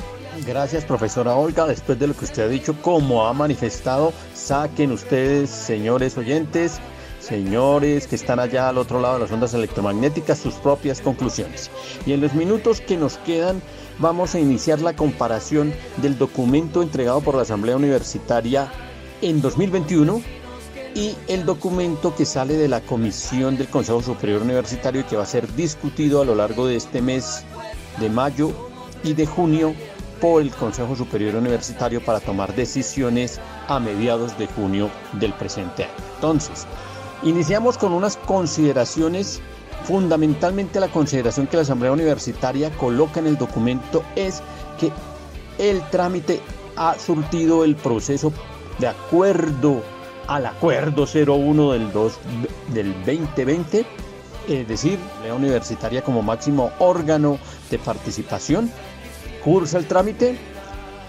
Gracias, profesora Olga. Después de lo que usted ha dicho, como ha manifestado, saquen ustedes, señores oyentes, señores que están allá al otro lado de las ondas electromagnéticas, sus propias conclusiones. Y en los minutos que nos quedan, vamos a iniciar la comparación del documento entregado por la Asamblea Universitaria en 2021 y el documento que sale de la comisión del Consejo Superior Universitario y que va a ser discutido a lo largo de este mes de mayo y de junio por el Consejo Superior Universitario para tomar decisiones a mediados de junio del presente año. Entonces, iniciamos con unas consideraciones, fundamentalmente la consideración que la Asamblea Universitaria coloca en el documento es que el trámite ha surtido el proceso de acuerdo al acuerdo 01 del, 2, del 2020, es decir, la universitaria como máximo órgano de participación, cursa el trámite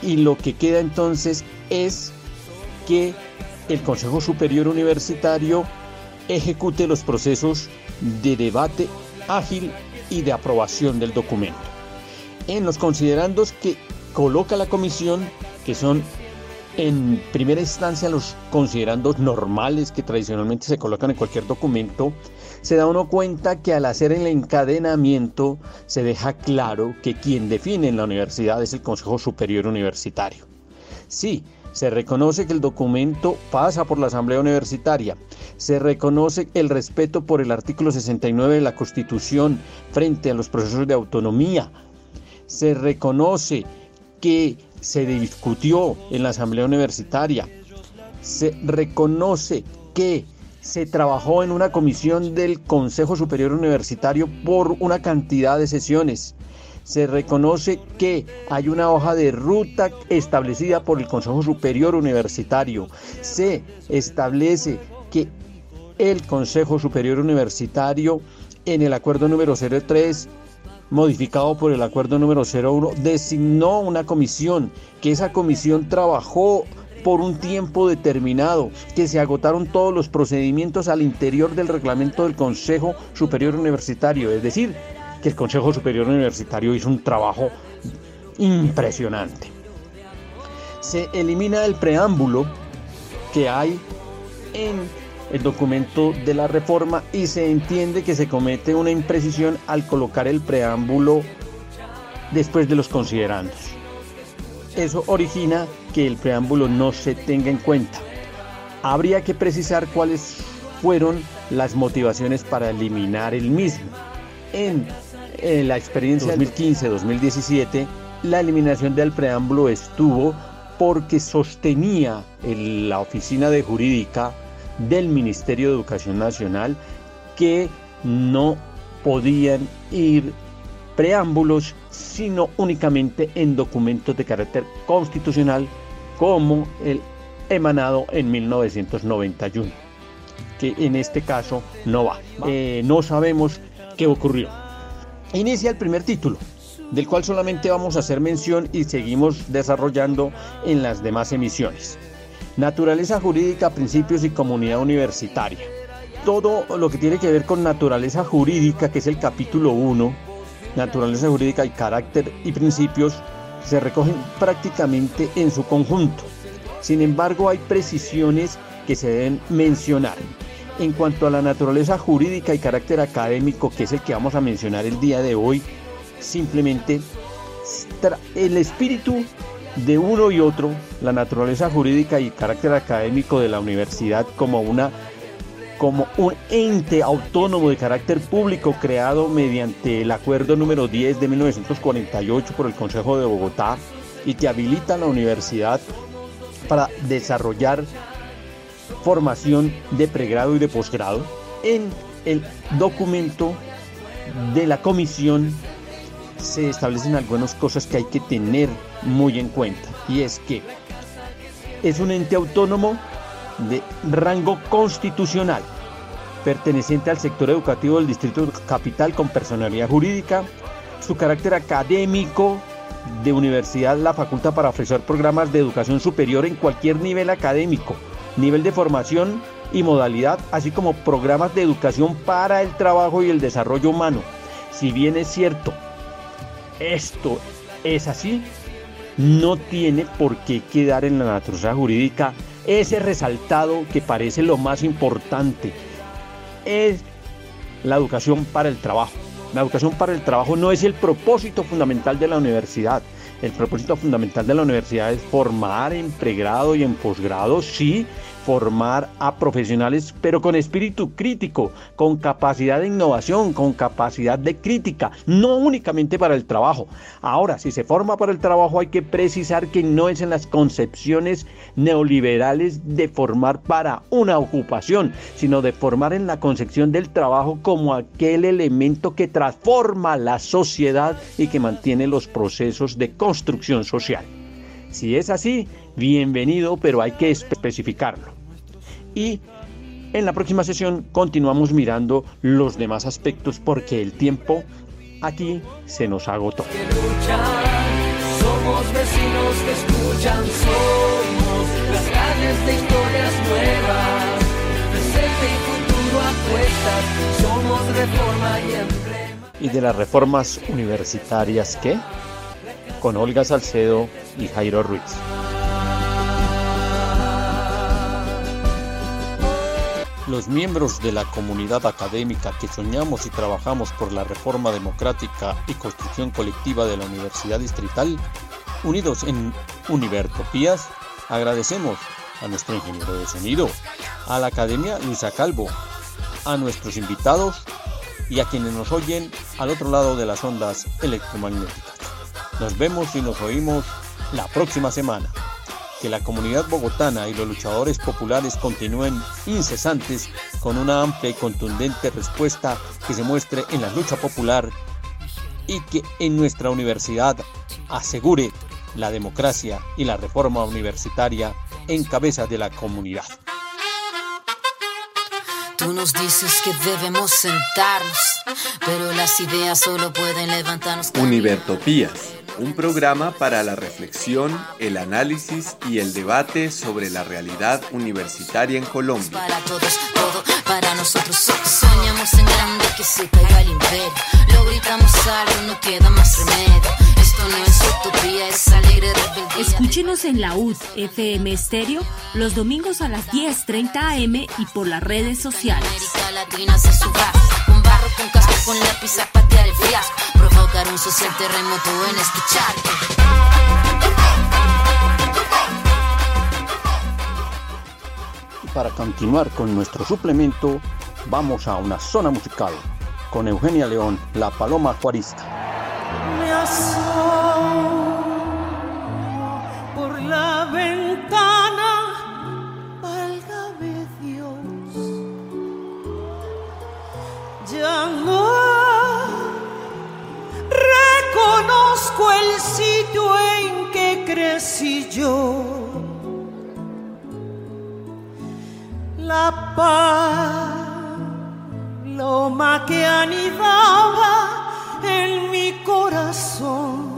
y lo que queda entonces es que el Consejo Superior Universitario ejecute los procesos de debate ágil y de aprobación del documento. En los considerandos que coloca la comisión, que son en primera instancia los considerandos normales que tradicionalmente se colocan en cualquier documento, se da uno cuenta que al hacer el encadenamiento se deja claro que quien define en la universidad es el Consejo Superior Universitario. Sí, se reconoce que el documento pasa por la Asamblea Universitaria, se reconoce el respeto por el artículo 69 de la Constitución frente a los procesos de autonomía, se reconoce que se discutió en la Asamblea Universitaria, se reconoce que se trabajó en una comisión del Consejo Superior Universitario por una cantidad de sesiones. Se reconoce que hay una hoja de ruta establecida por el Consejo Superior Universitario. Se establece que el Consejo Superior Universitario en el acuerdo número 03 modificado por el acuerdo número 01, designó una comisión, que esa comisión trabajó por un tiempo determinado, que se agotaron todos los procedimientos al interior del reglamento del Consejo Superior Universitario, es decir, que el Consejo Superior Universitario hizo un trabajo impresionante. Se elimina el preámbulo que hay en el documento de la reforma y se entiende que se comete una imprecisión al colocar el preámbulo después de los considerandos. Eso origina que el preámbulo no se tenga en cuenta. Habría que precisar cuáles fueron las motivaciones para eliminar el mismo. En, la experiencia 2015-2017, la eliminación del preámbulo estuvo porque sostenía la oficina de jurídica del Ministerio de Educación Nacional que no podían ir preámbulos, sino únicamente en documentos de carácter constitucional como el emanado en 1991, que en este caso no va. Eh, no sabemos qué ocurrió. Inicia el primer título, del cual solamente vamos a hacer mención y seguimos desarrollando en las demás emisiones. Naturaleza jurídica, principios y comunidad universitaria. Todo lo que tiene que ver con naturaleza jurídica, que es el capítulo 1, naturaleza jurídica y carácter y principios, se recogen prácticamente en su conjunto. Sin embargo, hay precisiones que se deben mencionar. En cuanto a la naturaleza jurídica y carácter académico, que es el que vamos a mencionar el día de hoy, simplemente el espíritu de uno y otro la naturaleza jurídica y carácter académico de la universidad como una como un ente autónomo de carácter público creado mediante el acuerdo número 10 de 1948 por el Consejo de Bogotá y que habilita a la universidad para desarrollar formación de pregrado y de posgrado en el documento de la comisión se establecen algunas cosas que hay que tener muy en cuenta. Y es que es un ente autónomo de rango constitucional, perteneciente al sector educativo del Distrito Capital con personalidad jurídica. Su carácter académico de universidad la faculta para ofrecer programas de educación superior en cualquier nivel académico, nivel de formación y modalidad, así como programas de educación para el trabajo y el desarrollo humano. Si bien es cierto, esto es así, no tiene por qué quedar en la naturaleza jurídica ese resaltado que parece lo más importante. Es la educación para el trabajo. La educación para el trabajo no es el propósito fundamental de la universidad. El propósito fundamental de la universidad es formar en pregrado y en posgrado, sí, formar a profesionales, pero con espíritu crítico, con capacidad de innovación, con capacidad de crítica, no únicamente para el trabajo. Ahora, si se forma para el trabajo, hay que precisar que no es en las concepciones neoliberales de formar para una ocupación, sino de formar en la concepción del trabajo como aquel elemento que transforma la sociedad y que mantiene los procesos de construcción social. Si es así, bienvenido, pero hay que especificarlo. Y en la próxima sesión continuamos mirando los demás aspectos porque el tiempo aquí se nos agotó. Somos vecinos que escuchan, somos las calles de historias nuevas, presente y futuro apuestas, somos reforma y emblema. ¿Y de las reformas universitarias qué? Con Olga Salcedo y Jairo Ruiz. Los miembros de la comunidad académica que soñamos y trabajamos por la reforma democrática y construcción colectiva de la Universidad Distrital, unidos en Univertopías, agradecemos a nuestro ingeniero de sonido, a la Academia Luisa Calvo, a nuestros invitados y a quienes nos oyen al otro lado de las ondas electromagnéticas. Nos vemos y nos oímos la próxima semana que la comunidad bogotana y los luchadores populares continúen incesantes con una amplia y contundente respuesta que se muestre en la lucha popular y que en nuestra universidad asegure la democracia y la reforma universitaria en cabeza de la comunidad. Tú nos dices que debemos sentarnos, pero las ideas solo pueden levantarnos. Univertopías, un programa para la reflexión, el análisis y el debate sobre la realidad universitaria en Colombia. Para todos, todo para nosotros. So- soñamos en grande que se caiga el imperio. Lo gritamos algo, no queda más remedio. Esto no es utopía, es alegre rebeldía. Escúchenos en la UD FM Estéreo los domingos a las 10:30 am y por las redes sociales. América Latina se suba con barro, con casco, con lápiz a patear el fiasco. Provocar un social terremoto en este charco. Para continuar con nuestro suplemento, vamos a una zona musical con Eugenia León, La Paloma Juarista. Me asomo reconozco el sitio en que crecí yo. La paloma que anidaba en mi corazón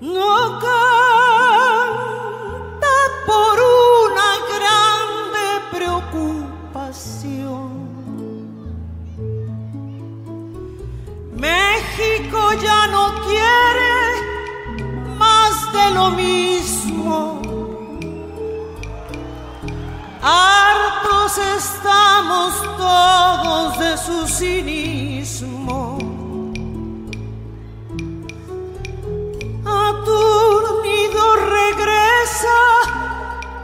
no canta por una grande preocupación. México ya no quiere más de lo mismo. Hartos estamos todos de su cinismo. Aturdido regresa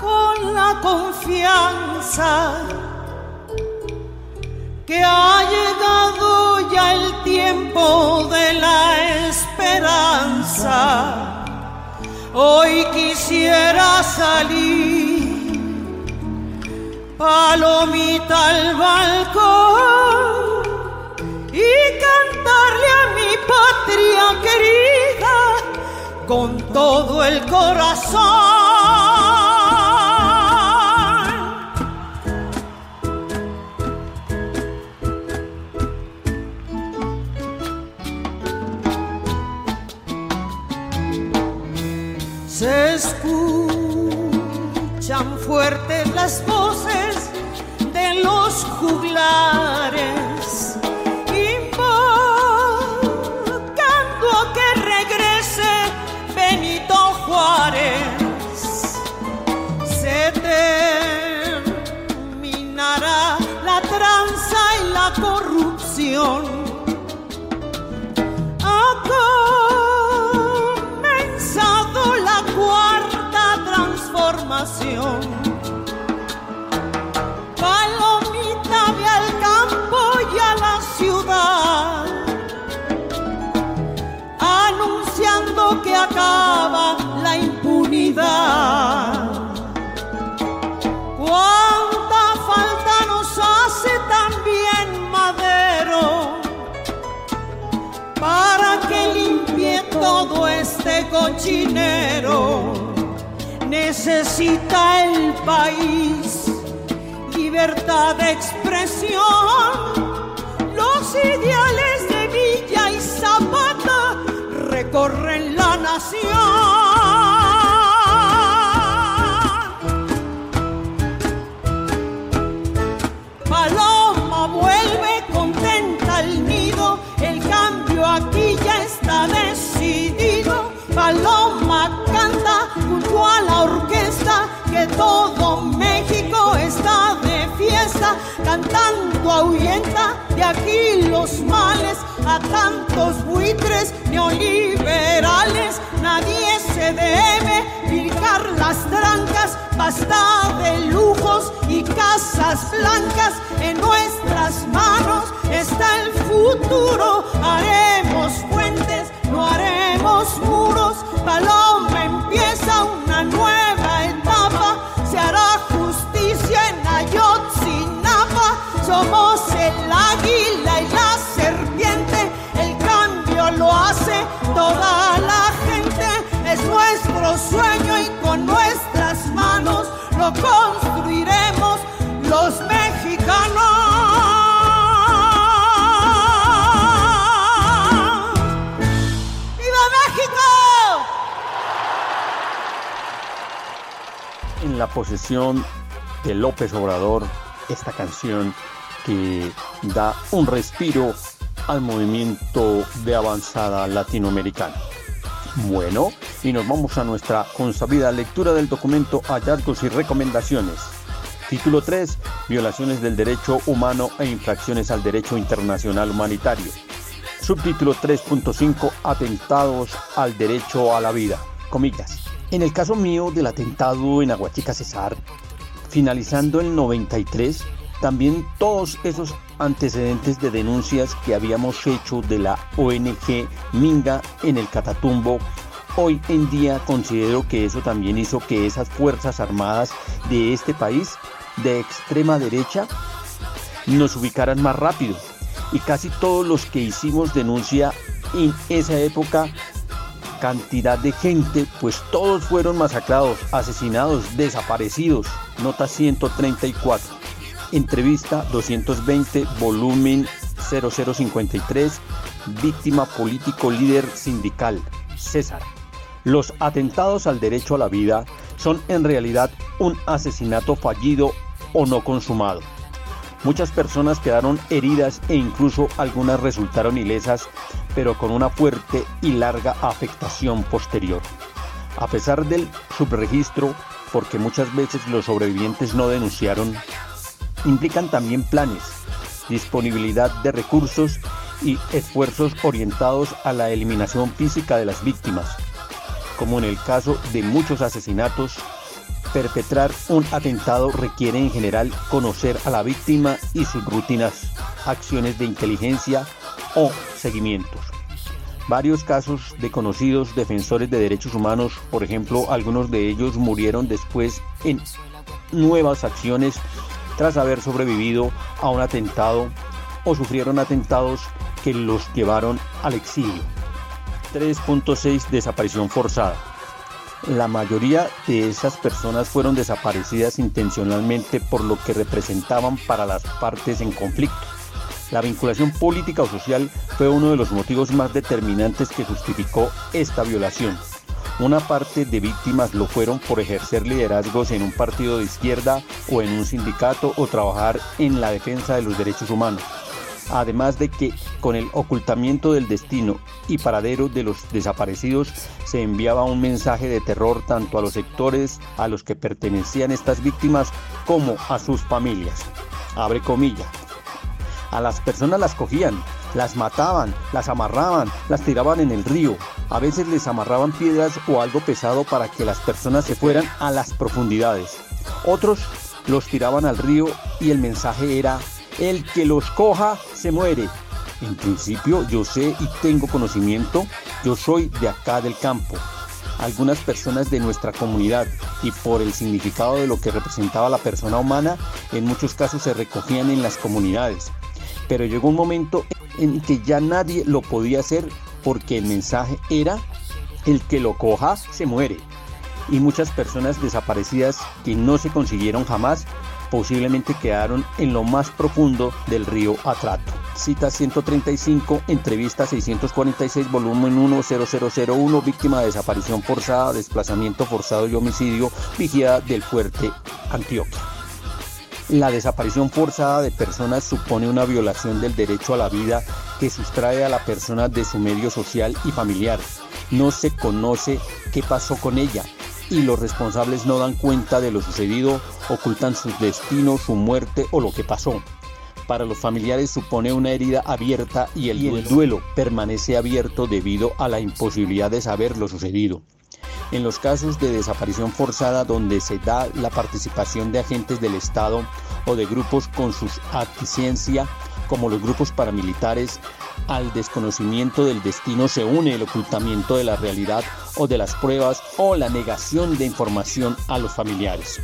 con la confianza que ha llegado ya el tiempo de la esperanza. Hoy quisiera salir, palomita al balcón y cantarle a mi patria querida con todo el corazón. Se escuchan fuertes las voces de los juglares, invocando a que regrese Benito Juárez. Se terminará la tranza y la corrupción. Palomita ve al campo y a la ciudad, anunciando que acaba la impunidad. ¿Cuánta falta nos hace también Madero para que limpie todo este cochinero? Necesita el país libertad de expresión. Los ideales de Villa y Zapata recorren la nación. Todo México está de fiesta, cantando ahuyenta de aquí los males a tantos buitres neoliberales. Nadie se debe picar las trancas, basta de lujos y casas blancas. En nuestras manos está el futuro, haremos puentes, no haremos muros. Paloma Somos el águila y la serpiente, el cambio lo hace toda la gente. Es nuestro sueño y con nuestras manos lo construiremos los mexicanos. En la posesión de López Obrador, esta canción que da un respiro al movimiento de avanzada latinoamericana. Bueno, y nos vamos a nuestra consabida lectura del documento Hallazgos y Recomendaciones. Título 3. Violaciones del derecho humano e infracciones al derecho internacional humanitario. Subtítulo 3.5. Atentados al derecho a la vida. Comillas. En el caso mío del atentado en Aguachica Cesar, finalizando el 93, también todos esos antecedentes de denuncias que habíamos hecho de la ONG Minga en el Catatumbo, hoy en día considero que eso también hizo que esas Fuerzas Armadas de este país de extrema derecha nos ubicaran más rápido. Y casi todos los que hicimos denuncia en esa época, cantidad de gente, pues todos fueron masacrados, asesinados, desaparecidos. Nota 134. Entrevista 220, volumen 0053, víctima político líder sindical, César. Los atentados al derecho a la vida son en realidad un asesinato fallido o no consumado. Muchas personas quedaron heridas e incluso algunas resultaron ilesas, pero con una fuerte y larga afectación posterior. A pesar del subregistro, porque muchas veces los sobrevivientes no denunciaron, implican también planes, disponibilidad de recursos y esfuerzos orientados a la eliminación física de las víctimas. Como en el caso de muchos asesinatos, perpetrar un atentado requiere en general conocer a la víctima y sus rutinas, acciones de inteligencia o seguimientos. Varios casos de conocidos defensores de derechos humanos, por ejemplo, algunos de ellos murieron después en nuevas acciones tras haber sobrevivido a un atentado o sufrieron atentados que los llevaron al exilio. 3.6 Desaparición forzada. La mayoría de esas personas fueron desaparecidas intencionalmente por lo que representaban para las partes en conflicto. La vinculación política o social fue uno de los motivos más determinantes que justificó esta violación. Una parte de víctimas lo fueron por ejercer liderazgos en un partido de izquierda o en un sindicato o trabajar en la defensa de los derechos humanos. Además de que con el ocultamiento del destino y paradero de los desaparecidos se enviaba un mensaje de terror tanto a los sectores a los que pertenecían estas víctimas como a sus familias. Abre comillas. A las personas las cogían, las mataban, las amarraban, las tiraban en el río. A veces les amarraban piedras o algo pesado para que las personas se fueran a las profundidades. Otros los tiraban al río y el mensaje era, el que los coja se muere. En principio yo sé y tengo conocimiento, yo soy de acá del campo. Algunas personas de nuestra comunidad y por el significado de lo que representaba la persona humana, en muchos casos se recogían en las comunidades. Pero llegó un momento en que ya nadie lo podía hacer porque el mensaje era el que lo coja se muere. Y muchas personas desaparecidas que no se consiguieron jamás posiblemente quedaron en lo más profundo del río Atrato. Cita 135, entrevista 646, volumen 10001, víctima de desaparición forzada, desplazamiento forzado y homicidio, vigía del fuerte Antioquia. La desaparición forzada de personas supone una violación del derecho a la vida que sustrae a la persona de su medio social y familiar. No se conoce qué pasó con ella y los responsables no dan cuenta de lo sucedido, ocultan su destino, su muerte o lo que pasó. Para los familiares supone una herida abierta y el, duelo. duelo permanece abierto debido a la imposibilidad de saber lo sucedido. En los casos de desaparición forzada donde se da la participación de agentes del Estado o de grupos con sus aquiescencia, como los grupos paramilitares, al desconocimiento del destino se une el ocultamiento de la realidad o de las pruebas o la negación de información a los familiares.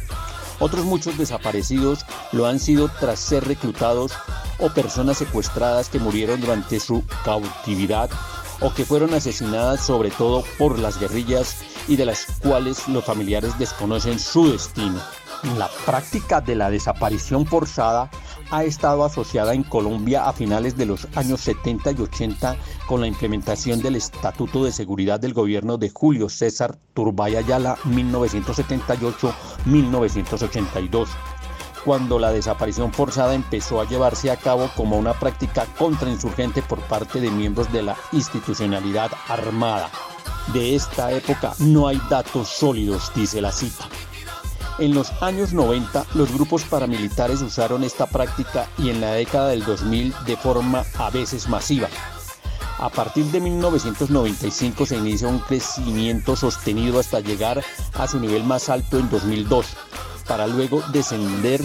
Otros muchos desaparecidos lo han sido tras ser reclutados o personas secuestradas que murieron durante su cautividad o que fueron asesinadas sobre todo por las guerrillas y de las cuales los familiares desconocen su destino. La práctica de la desaparición forzada ha estado asociada en Colombia a finales de los años 70 y 80 con la implementación del Estatuto de Seguridad del gobierno de Julio César Turbay Ayala 1978-1982 cuando la desaparición forzada empezó a llevarse a cabo como una práctica contrainsurgente por parte de miembros de la institucionalidad armada. De esta época no hay datos sólidos, dice la cita. En los años 90 los grupos paramilitares usaron esta práctica y en la década del 2000 de forma a veces masiva. A partir de 1995 se inicia un crecimiento sostenido hasta llegar a su nivel más alto en 2002, para luego descender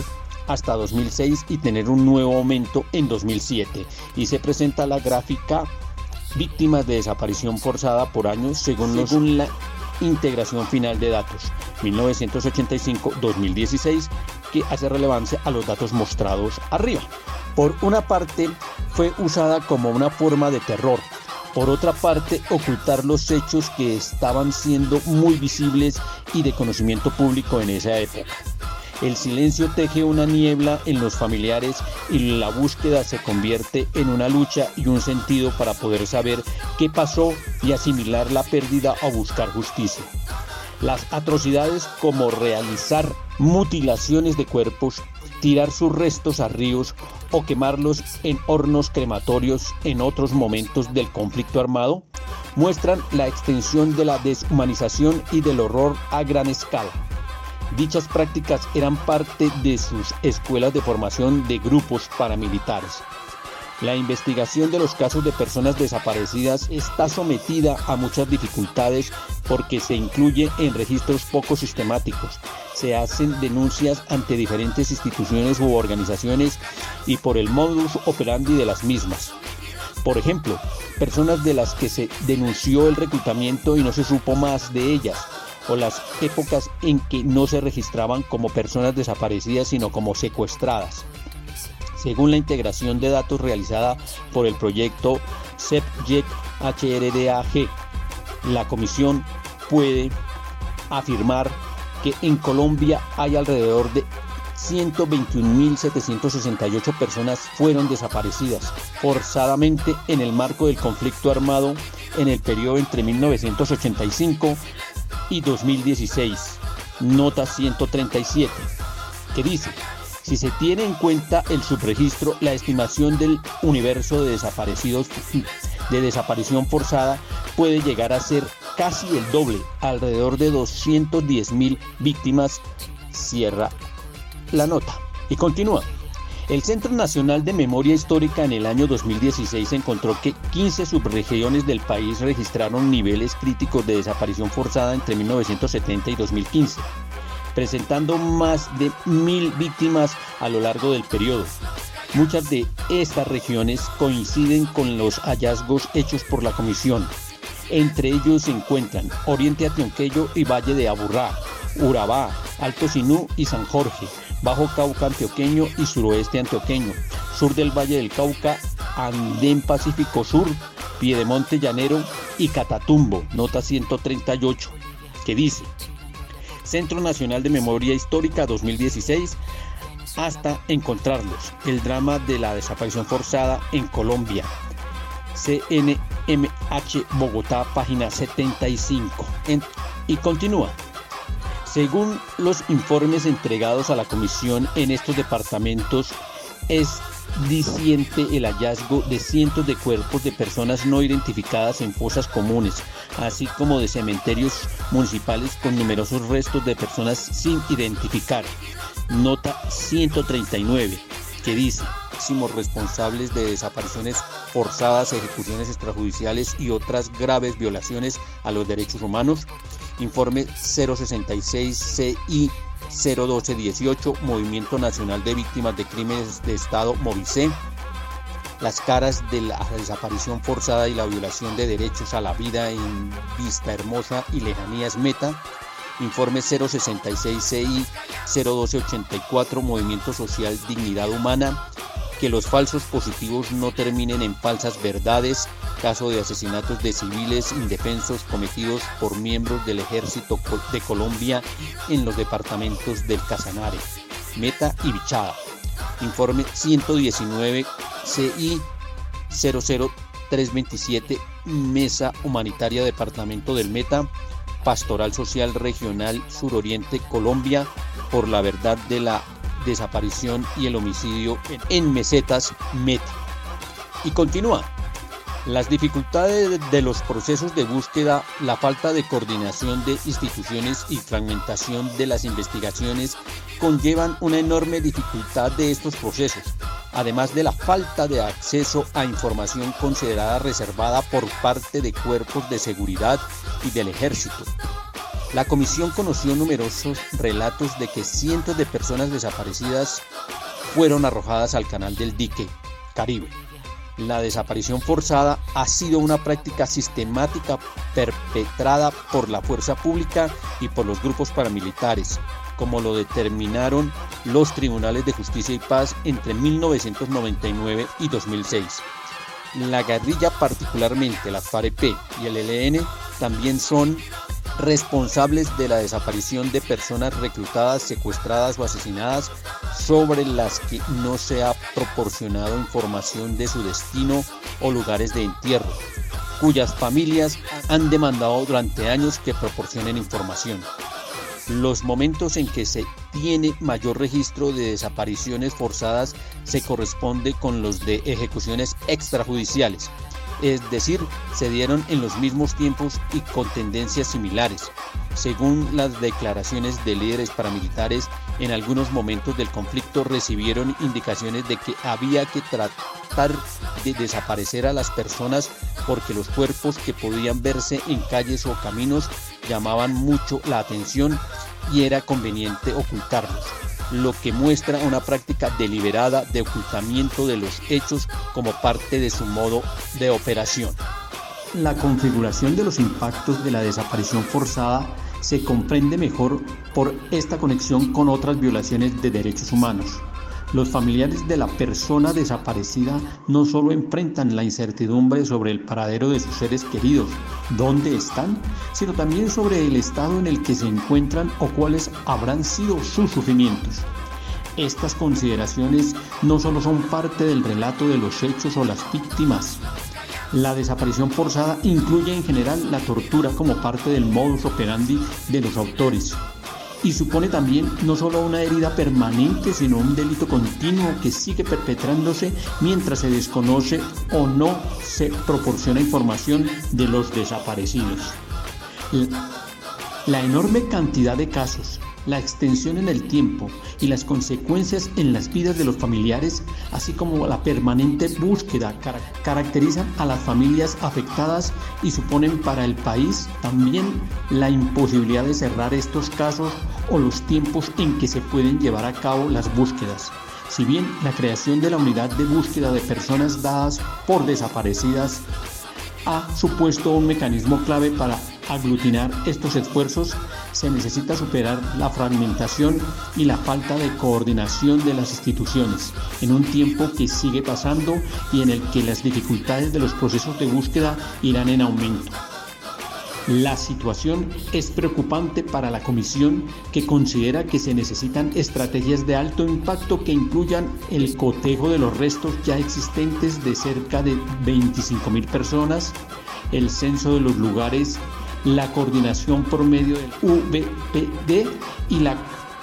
hasta 2006 y tener un nuevo aumento en 2007. Y se presenta la gráfica víctimas de desaparición forzada por años según, los, según la integración final de datos 1985-2016 que hace relevancia a los datos mostrados arriba. Por una parte, fue usada como una forma de terror. Por otra parte, ocultar los hechos que estaban siendo muy visibles y de conocimiento público en esa época. El silencio teje una niebla en los familiares y la búsqueda se convierte en una lucha y un sentido para poder saber qué pasó y asimilar la pérdida o buscar justicia. Las atrocidades como realizar mutilaciones de cuerpos, tirar sus restos a ríos o quemarlos en hornos crematorios en otros momentos del conflicto armado muestran la extensión de la deshumanización y del horror a gran escala. Dichas prácticas eran parte de sus escuelas de formación de grupos paramilitares. La investigación de los casos de personas desaparecidas está sometida a muchas dificultades porque se incluye en registros poco sistemáticos, se hacen denuncias ante diferentes instituciones u organizaciones y por el modus operandi de las mismas. Por ejemplo, personas de las que se denunció el reclutamiento y no se supo más de ellas, o las épocas en que no se registraban como personas desaparecidas sino como secuestradas. Según la integración de datos realizada por el proyecto CEPJEC HRDAG, la comisión puede afirmar que en Colombia hay alrededor de 121.768 personas fueron desaparecidas forzadamente en el marco del conflicto armado en el periodo entre 1985 y 2016, nota 137, que dice, si se tiene en cuenta el subregistro, la estimación del universo de desaparecidos de desaparición forzada puede llegar a ser casi el doble, alrededor de 210 mil víctimas, cierra la nota. Y continúa. El Centro Nacional de Memoria Histórica en el año 2016 encontró que 15 subregiones del país registraron niveles críticos de desaparición forzada entre 1970 y 2015, presentando más de mil víctimas a lo largo del periodo. Muchas de estas regiones coinciden con los hallazgos hechos por la Comisión. Entre ellos se encuentran Oriente Antioqueño y Valle de Aburrá, Urabá, Alto Sinú y San Jorge, Bajo Cauca Antioqueño y Suroeste Antioqueño, Sur del Valle del Cauca, Andén Pacífico Sur, Piedemonte Llanero y Catatumbo, nota 138, que dice, Centro Nacional de Memoria Histórica 2016, hasta encontrarlos, el drama de la desaparición forzada en Colombia, CNMH Bogotá, página 75. y continúa. Según los informes entregados a la comisión en estos departamentos, es diciente el hallazgo de cientos de cuerpos de personas no identificadas en fosas comunes, así como de cementerios municipales con numerosos restos de personas sin identificar. Nota 139, que dice, responsables de desapariciones forzadas, ejecuciones extrajudiciales y otras graves violaciones a los derechos humanos. Informe 066 CI 01218, Movimiento Nacional de Víctimas de Crímenes de Estado, Movice. Las caras de la desaparición forzada y la violación de derechos a la vida en Vista Hermosa y Lejanías Meta. Informe 066 CI 01284, Movimiento Social Dignidad Humana que los falsos positivos no terminen en falsas verdades, caso de asesinatos de civiles indefensos cometidos por miembros del ejército de Colombia en los departamentos del Casanare, Meta y Bichada. Informe 119 CI 00327 Mesa Humanitaria Departamento del Meta, Pastoral Social Regional Suroriente Colombia, por la verdad de la desaparición y el homicidio en mesetas meta. Y continúa. Las dificultades de los procesos de búsqueda, la falta de coordinación de instituciones y fragmentación de las investigaciones conllevan una enorme dificultad de estos procesos, además de la falta de acceso a información considerada reservada por parte de cuerpos de seguridad y del ejército, la comisión conoció numerosos relatos de que cientos de personas desaparecidas fueron arrojadas al canal del dique Caribe. La desaparición forzada ha sido una práctica sistemática perpetrada por la fuerza pública y por los grupos paramilitares, como lo determinaron los tribunales de justicia y paz entre 1999 y 2006. La guerrilla, particularmente la FAREP y el ELN, también son responsables de la desaparición de personas reclutadas, secuestradas o asesinadas sobre las que no se ha proporcionado información de su destino o lugares de entierro, cuyas familias han demandado durante años que proporcionen información. Los momentos en que se tiene mayor registro de desapariciones forzadas se corresponde con los de ejecuciones extrajudiciales, es decir, se dieron en los mismos tiempos y con tendencias similares. Según las declaraciones de líderes paramilitares, en algunos momentos del conflicto recibieron indicaciones de que había que tratar de desaparecer a las personas porque los cuerpos que podían verse en calles o caminos llamaban mucho la atención y era conveniente ocultarlos lo que muestra una práctica deliberada de ocultamiento de los hechos como parte de su modo de operación. La configuración de los impactos de la desaparición forzada se comprende mejor por esta conexión con otras violaciones de derechos humanos. Los familiares de la persona desaparecida no solo enfrentan la incertidumbre sobre el paradero de sus seres queridos, dónde están, sino también sobre el estado en el que se encuentran o cuáles habrán sido sus sufrimientos. Estas consideraciones no solo son parte del relato de los hechos o las víctimas, La desaparición forzada incluye en general la tortura como parte del modus operandi de los autores y supone también no solo una herida permanente, sino un delito continuo que sigue perpetrándose mientras se desconoce o no se proporciona información de los desaparecidos. La enorme cantidad de casos, la extensión en el tiempo y las consecuencias en las vidas de los familiares, así como la permanente búsqueda, caracterizan a las familias afectadas y suponen para el país también la imposibilidad de cerrar estos casos o los tiempos en que se pueden llevar a cabo las búsquedas. Si bien la creación de la unidad de búsqueda de personas dadas por desaparecidas ha supuesto un mecanismo clave para aglutinar estos esfuerzos, se necesita superar la fragmentación y la falta de coordinación de las instituciones en un tiempo que sigue pasando y en el que las dificultades de los procesos de búsqueda irán en aumento. La situación es preocupante para la Comisión que considera que se necesitan estrategias de alto impacto que incluyan el cotejo de los restos ya existentes de cerca de 25.000 personas, el censo de los lugares, la coordinación por medio del VPD y la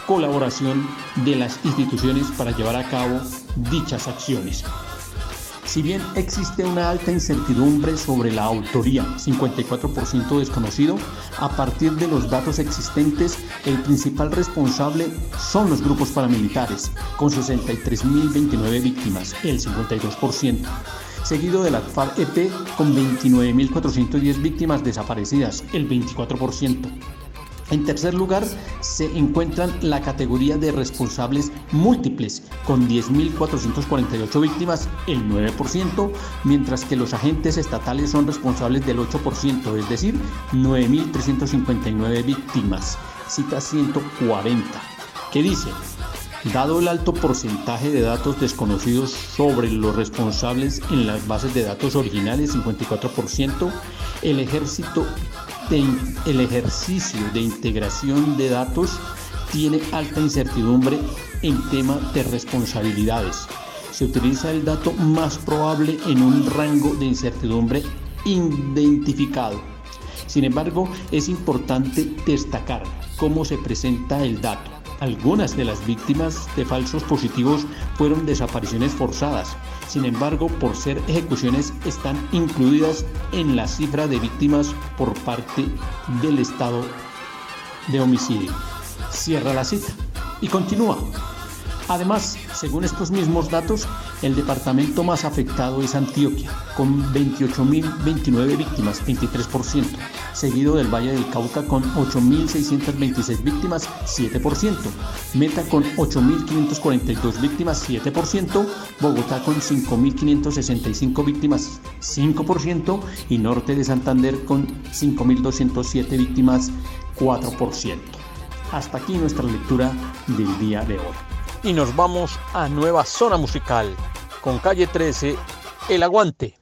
colaboración de las instituciones para llevar a cabo dichas acciones. Si bien existe una alta incertidumbre sobre la autoría, 54% desconocido, a partir de los datos existentes, el principal responsable son los grupos paramilitares, con 63.029 víctimas, el 52%, seguido de la FARC-EP con 29.410 víctimas desaparecidas, el 24%. En tercer lugar, se encuentran la categoría de responsables múltiples, con 10.448 víctimas, el 9%, mientras que los agentes estatales son responsables del 8%, es decir, 9.359 víctimas. Cita 140, que dice, Dado el alto porcentaje de datos desconocidos sobre los responsables en las bases de datos originales, 54%, el el ejercicio de integración de datos tiene alta incertidumbre en tema de responsabilidades. Se utiliza el dato más probable en un rango de incertidumbre identificado. Sin embargo, es importante destacar cómo se presenta el dato. Algunas de las víctimas de falsos positivos fueron desapariciones forzadas. Sin embargo, por ser ejecuciones, están incluidas en la cifra de víctimas por parte del Estado de homicidio. Cierra la cita y continúa. Además, según estos mismos datos, el departamento más afectado es Antioquia, con 28.029 víctimas, 23%, seguido del Valle del Cauca con 8.626 víctimas, 7%, Meta con 8.542 víctimas, 7%, Bogotá con 5.565 víctimas, 5%, y Norte de Santander con 5.207 víctimas, 4%. Hasta aquí nuestra lectura del día de hoy y nos vamos a nueva zona musical con calle 13, El Aguante.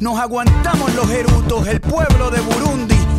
Nos aguantamos los erutos, el pueblo de Burundi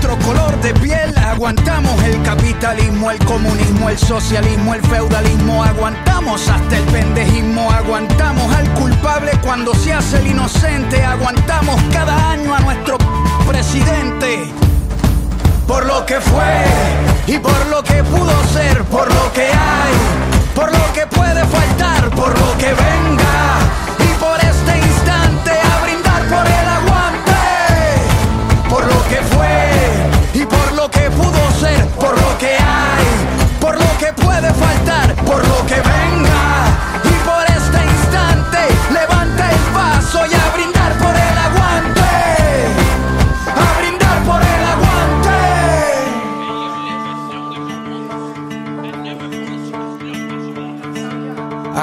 nuestro color de piel. Aguantamos el capitalismo, el comunismo, el socialismo, el feudalismo, aguantamos hasta el pendejismo, aguantamos al culpable cuando se hace el inocente, aguantamos cada año a nuestro presidente. Por lo que fue y por lo que pudo ser, por lo que hay.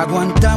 Aguantamos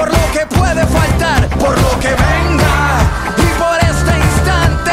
por lo que puede faltar, por lo que venga. Y por este instante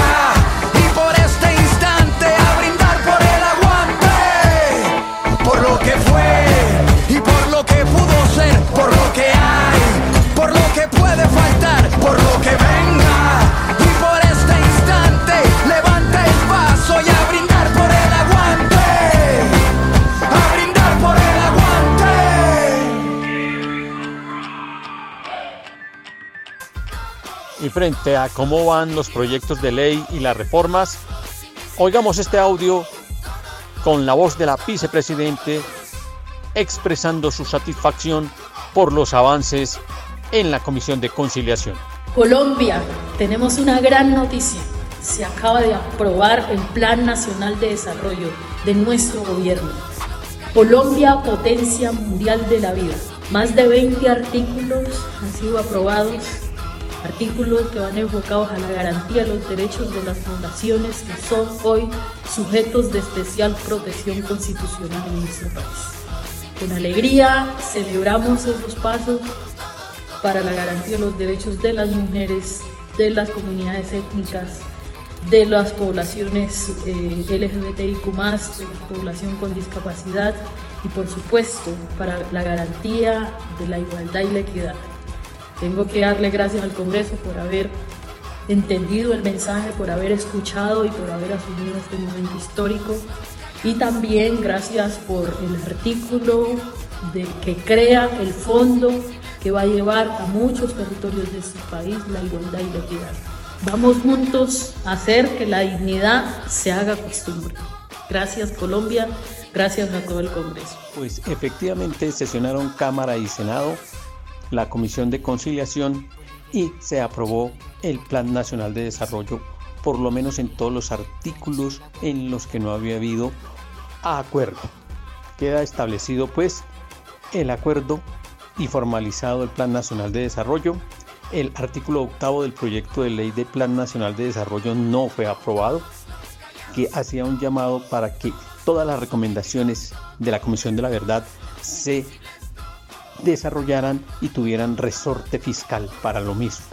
Y frente a cómo van los proyectos de ley y las reformas, oigamos este audio con la voz de la vicepresidente expresando su satisfacción por los avances en la Comisión de Conciliación. Colombia, tenemos una gran noticia. Se acaba de aprobar el Plan Nacional de Desarrollo de nuestro gobierno. Colombia, potencia mundial de la vida. Más de 20 artículos han sido aprobados, artículos que van enfocados a la garantía de los derechos de las fundaciones que son hoy sujetos de especial protección constitucional en nuestro país. Con alegría celebramos esos pasos para la garantía de los derechos de las mujeres, de las comunidades étnicas, de las poblaciones eh, LGBTIQ, de la población con discapacidad y, por supuesto, para la garantía de la igualdad y la equidad. Tengo que darle gracias al Congreso por haber entendido el mensaje, por haber escuchado y por haber asumido este momento histórico. Y también gracias por el artículo de, que crea el fondo que va a llevar a muchos territorios de este país la igualdad y la equidad. Vamos juntos a hacer que la dignidad se haga costumbre. Gracias Colombia, gracias a todo el Congreso. Pues efectivamente sesionaron Cámara y Senado la Comisión de Conciliación y se aprobó el Plan Nacional de Desarrollo, por lo menos en todos los artículos en los que no había habido acuerdo. Queda establecido pues el acuerdo y formalizado el Plan Nacional de Desarrollo. El artículo octavo del proyecto de ley de Plan Nacional de Desarrollo no fue aprobado, que hacía un llamado para que todas las recomendaciones de la Comisión de la Verdad se desarrollaran y tuvieran resorte fiscal para lo mismo,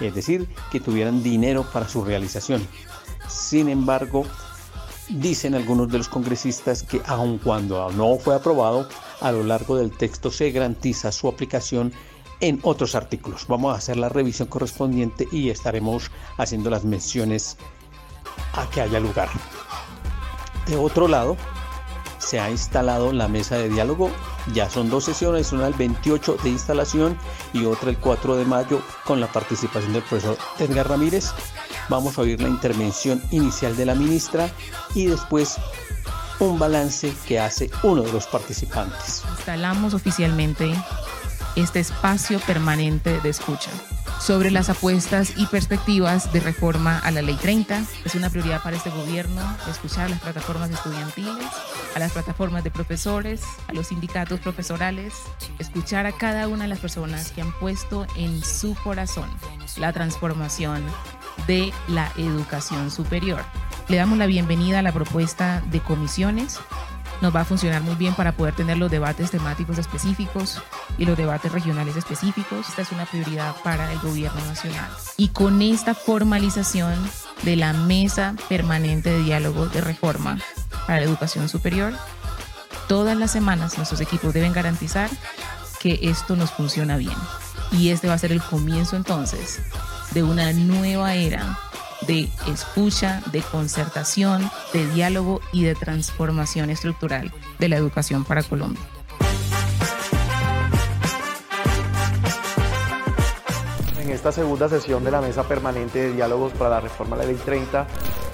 es decir, que tuvieran dinero para su realización. Sin embargo, dicen algunos de los congresistas que aun cuando no fue aprobado, a lo largo del texto se garantiza su aplicación en otros artículos. Vamos a hacer la revisión correspondiente y estaremos haciendo las menciones a que haya lugar. De otro lado, se ha instalado la mesa de diálogo. Ya son dos sesiones, una el 28 de instalación y otra el 4 de mayo con la participación del profesor Edgar Ramírez. Vamos a oír la intervención inicial de la ministra y después un balance que hace uno de los participantes. Instalamos oficialmente este espacio permanente de escucha sobre las apuestas y perspectivas de reforma a la Ley 30. Es una prioridad para este gobierno escuchar las plataformas estudiantiles, a las plataformas de profesores, a los sindicatos profesorales, escuchar a cada una de las personas que han puesto en su corazón la transformación de la educación superior. Le damos la bienvenida a la propuesta de comisiones nos va a funcionar muy bien para poder tener los debates temáticos específicos y los debates regionales específicos. Esta es una prioridad para el gobierno nacional. Y con esta formalización de la mesa permanente de diálogo de reforma para la educación superior, todas las semanas nuestros equipos deben garantizar que esto nos funciona bien. Y este va a ser el comienzo entonces de una nueva era de escucha, de concertación, de diálogo y de transformación estructural de la educación para Colombia. En esta segunda sesión de la Mesa Permanente de Diálogos para la Reforma de la Ley 30,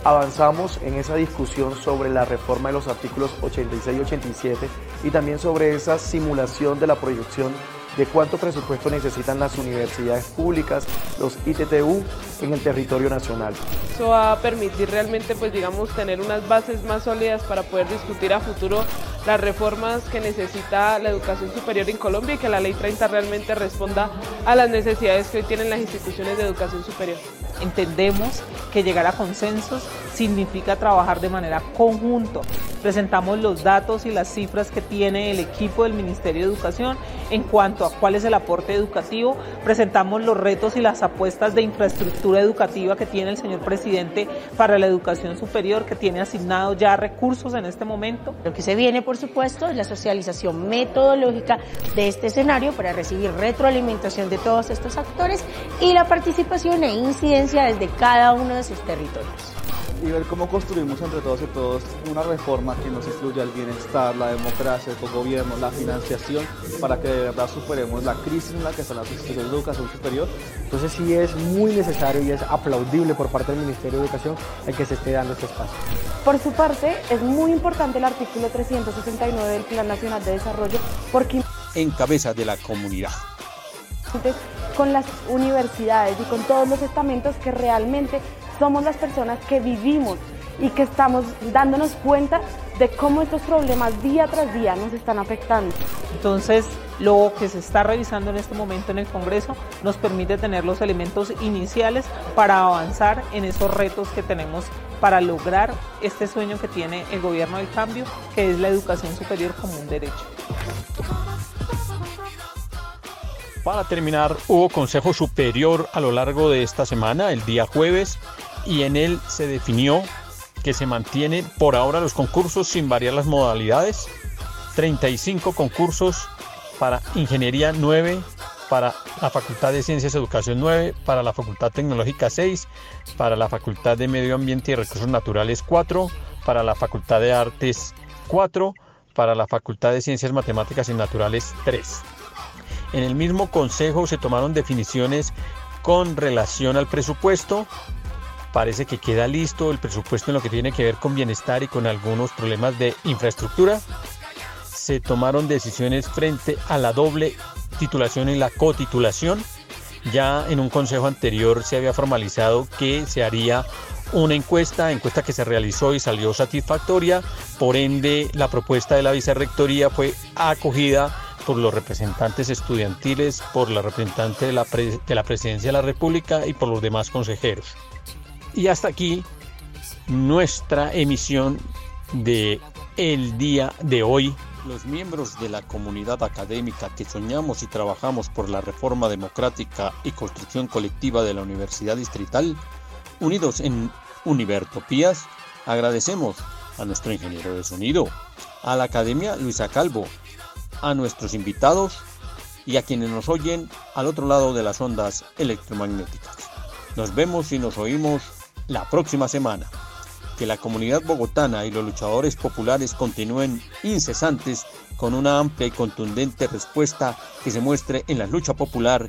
avanzamos en esa discusión sobre la reforma de los artículos 86 y 87 y también sobre esa simulación de la proyección de cuánto presupuesto necesitan las universidades públicas, los ITTU en el territorio nacional. Eso va a permitir realmente, pues digamos, tener unas bases más sólidas para poder discutir a futuro las reformas que necesita la educación superior en Colombia y que la Ley 30 realmente responda a las necesidades que hoy tienen las instituciones de educación superior. Entendemos que llegar a consensos significa trabajar de manera conjunto. Presentamos los datos y las cifras que tiene el equipo del Ministerio de Educación en cuanto a cuál es el aporte educativo. Presentamos los retos y las apuestas de infraestructura educativa que tiene el señor presidente para la educación superior, que tiene asignado ya recursos en este momento. Lo que se viene, por supuesto, es la socialización metodológica de este escenario para recibir retroalimentación de todos estos actores y la participación e incidencia desde cada uno de sus territorios y ver cómo construimos entre todos y todos una reforma que nos incluya el bienestar, la democracia, el gobierno, la financiación, para que de verdad superemos la crisis en la que están las instituciones de educación superior. Entonces sí es muy necesario y es aplaudible por parte del Ministerio de Educación el que se esté dando este espacio. Por su parte, es muy importante el artículo 369 del Plan Nacional de Desarrollo porque... En cabeza de la comunidad con las universidades y con todos los estamentos que realmente somos las personas que vivimos y que estamos dándonos cuenta de cómo estos problemas día tras día nos están afectando. Entonces, lo que se está revisando en este momento en el Congreso nos permite tener los elementos iniciales para avanzar en esos retos que tenemos para lograr este sueño que tiene el gobierno del cambio, que es la educación superior como un derecho. Para terminar, hubo Consejo Superior a lo largo de esta semana, el día jueves, y en él se definió que se mantiene por ahora los concursos sin variar las modalidades. 35 concursos para Ingeniería 9, para la Facultad de Ciencias y Educación 9, para la Facultad Tecnológica 6, para la Facultad de Medio Ambiente y Recursos Naturales 4, para la Facultad de Artes 4, para la Facultad de Ciencias Matemáticas y Naturales 3. En el mismo consejo se tomaron definiciones con relación al presupuesto. Parece que queda listo el presupuesto en lo que tiene que ver con bienestar y con algunos problemas de infraestructura. Se tomaron decisiones frente a la doble titulación y la cotitulación. Ya en un consejo anterior se había formalizado que se haría una encuesta, encuesta que se realizó y salió satisfactoria. Por ende, la propuesta de la vicerrectoría fue acogida por los representantes estudiantiles, por la representante de la, de la Presidencia de la República y por los demás consejeros. Y hasta aquí nuestra emisión de el día de hoy. Los miembros de la comunidad académica que soñamos y trabajamos por la reforma democrática y construcción colectiva de la Universidad Distrital, unidos en Univertopías, agradecemos a nuestro ingeniero de sonido, a la Academia Luisa Calvo, a nuestros invitados y a quienes nos oyen al otro lado de las ondas electromagnéticas. Nos vemos y nos oímos la próxima semana. Que la comunidad bogotana y los luchadores populares continúen incesantes con una amplia y contundente respuesta que se muestre en la lucha popular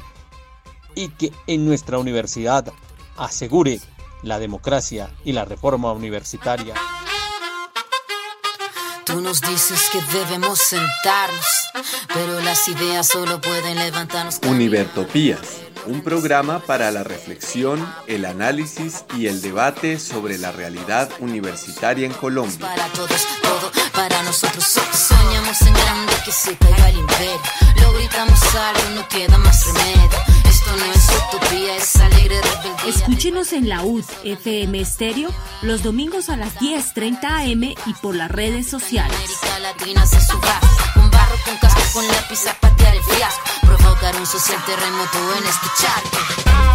y que en nuestra universidad asegure la democracia y la reforma universitaria. Tú nos dices que debemos sentarnos, pero las ideas solo pueden levantarnos. Univertopías, un programa para la reflexión, el análisis y el debate sobre la realidad universitaria en Colombia. Para todos, todo para nosotros. Soñamos en grande que se caiga el imperio. Lo gritamos algo, no queda más remedio. Esto no es utopía, es alegre rebeldía. Escúchenos en la UD FM Estéreo los domingos a las 10:30 am y por las redes sociales. América Latina se suba con barro, con casco, con lápiz a el fiasco. Provocar un social terremoto en este charco.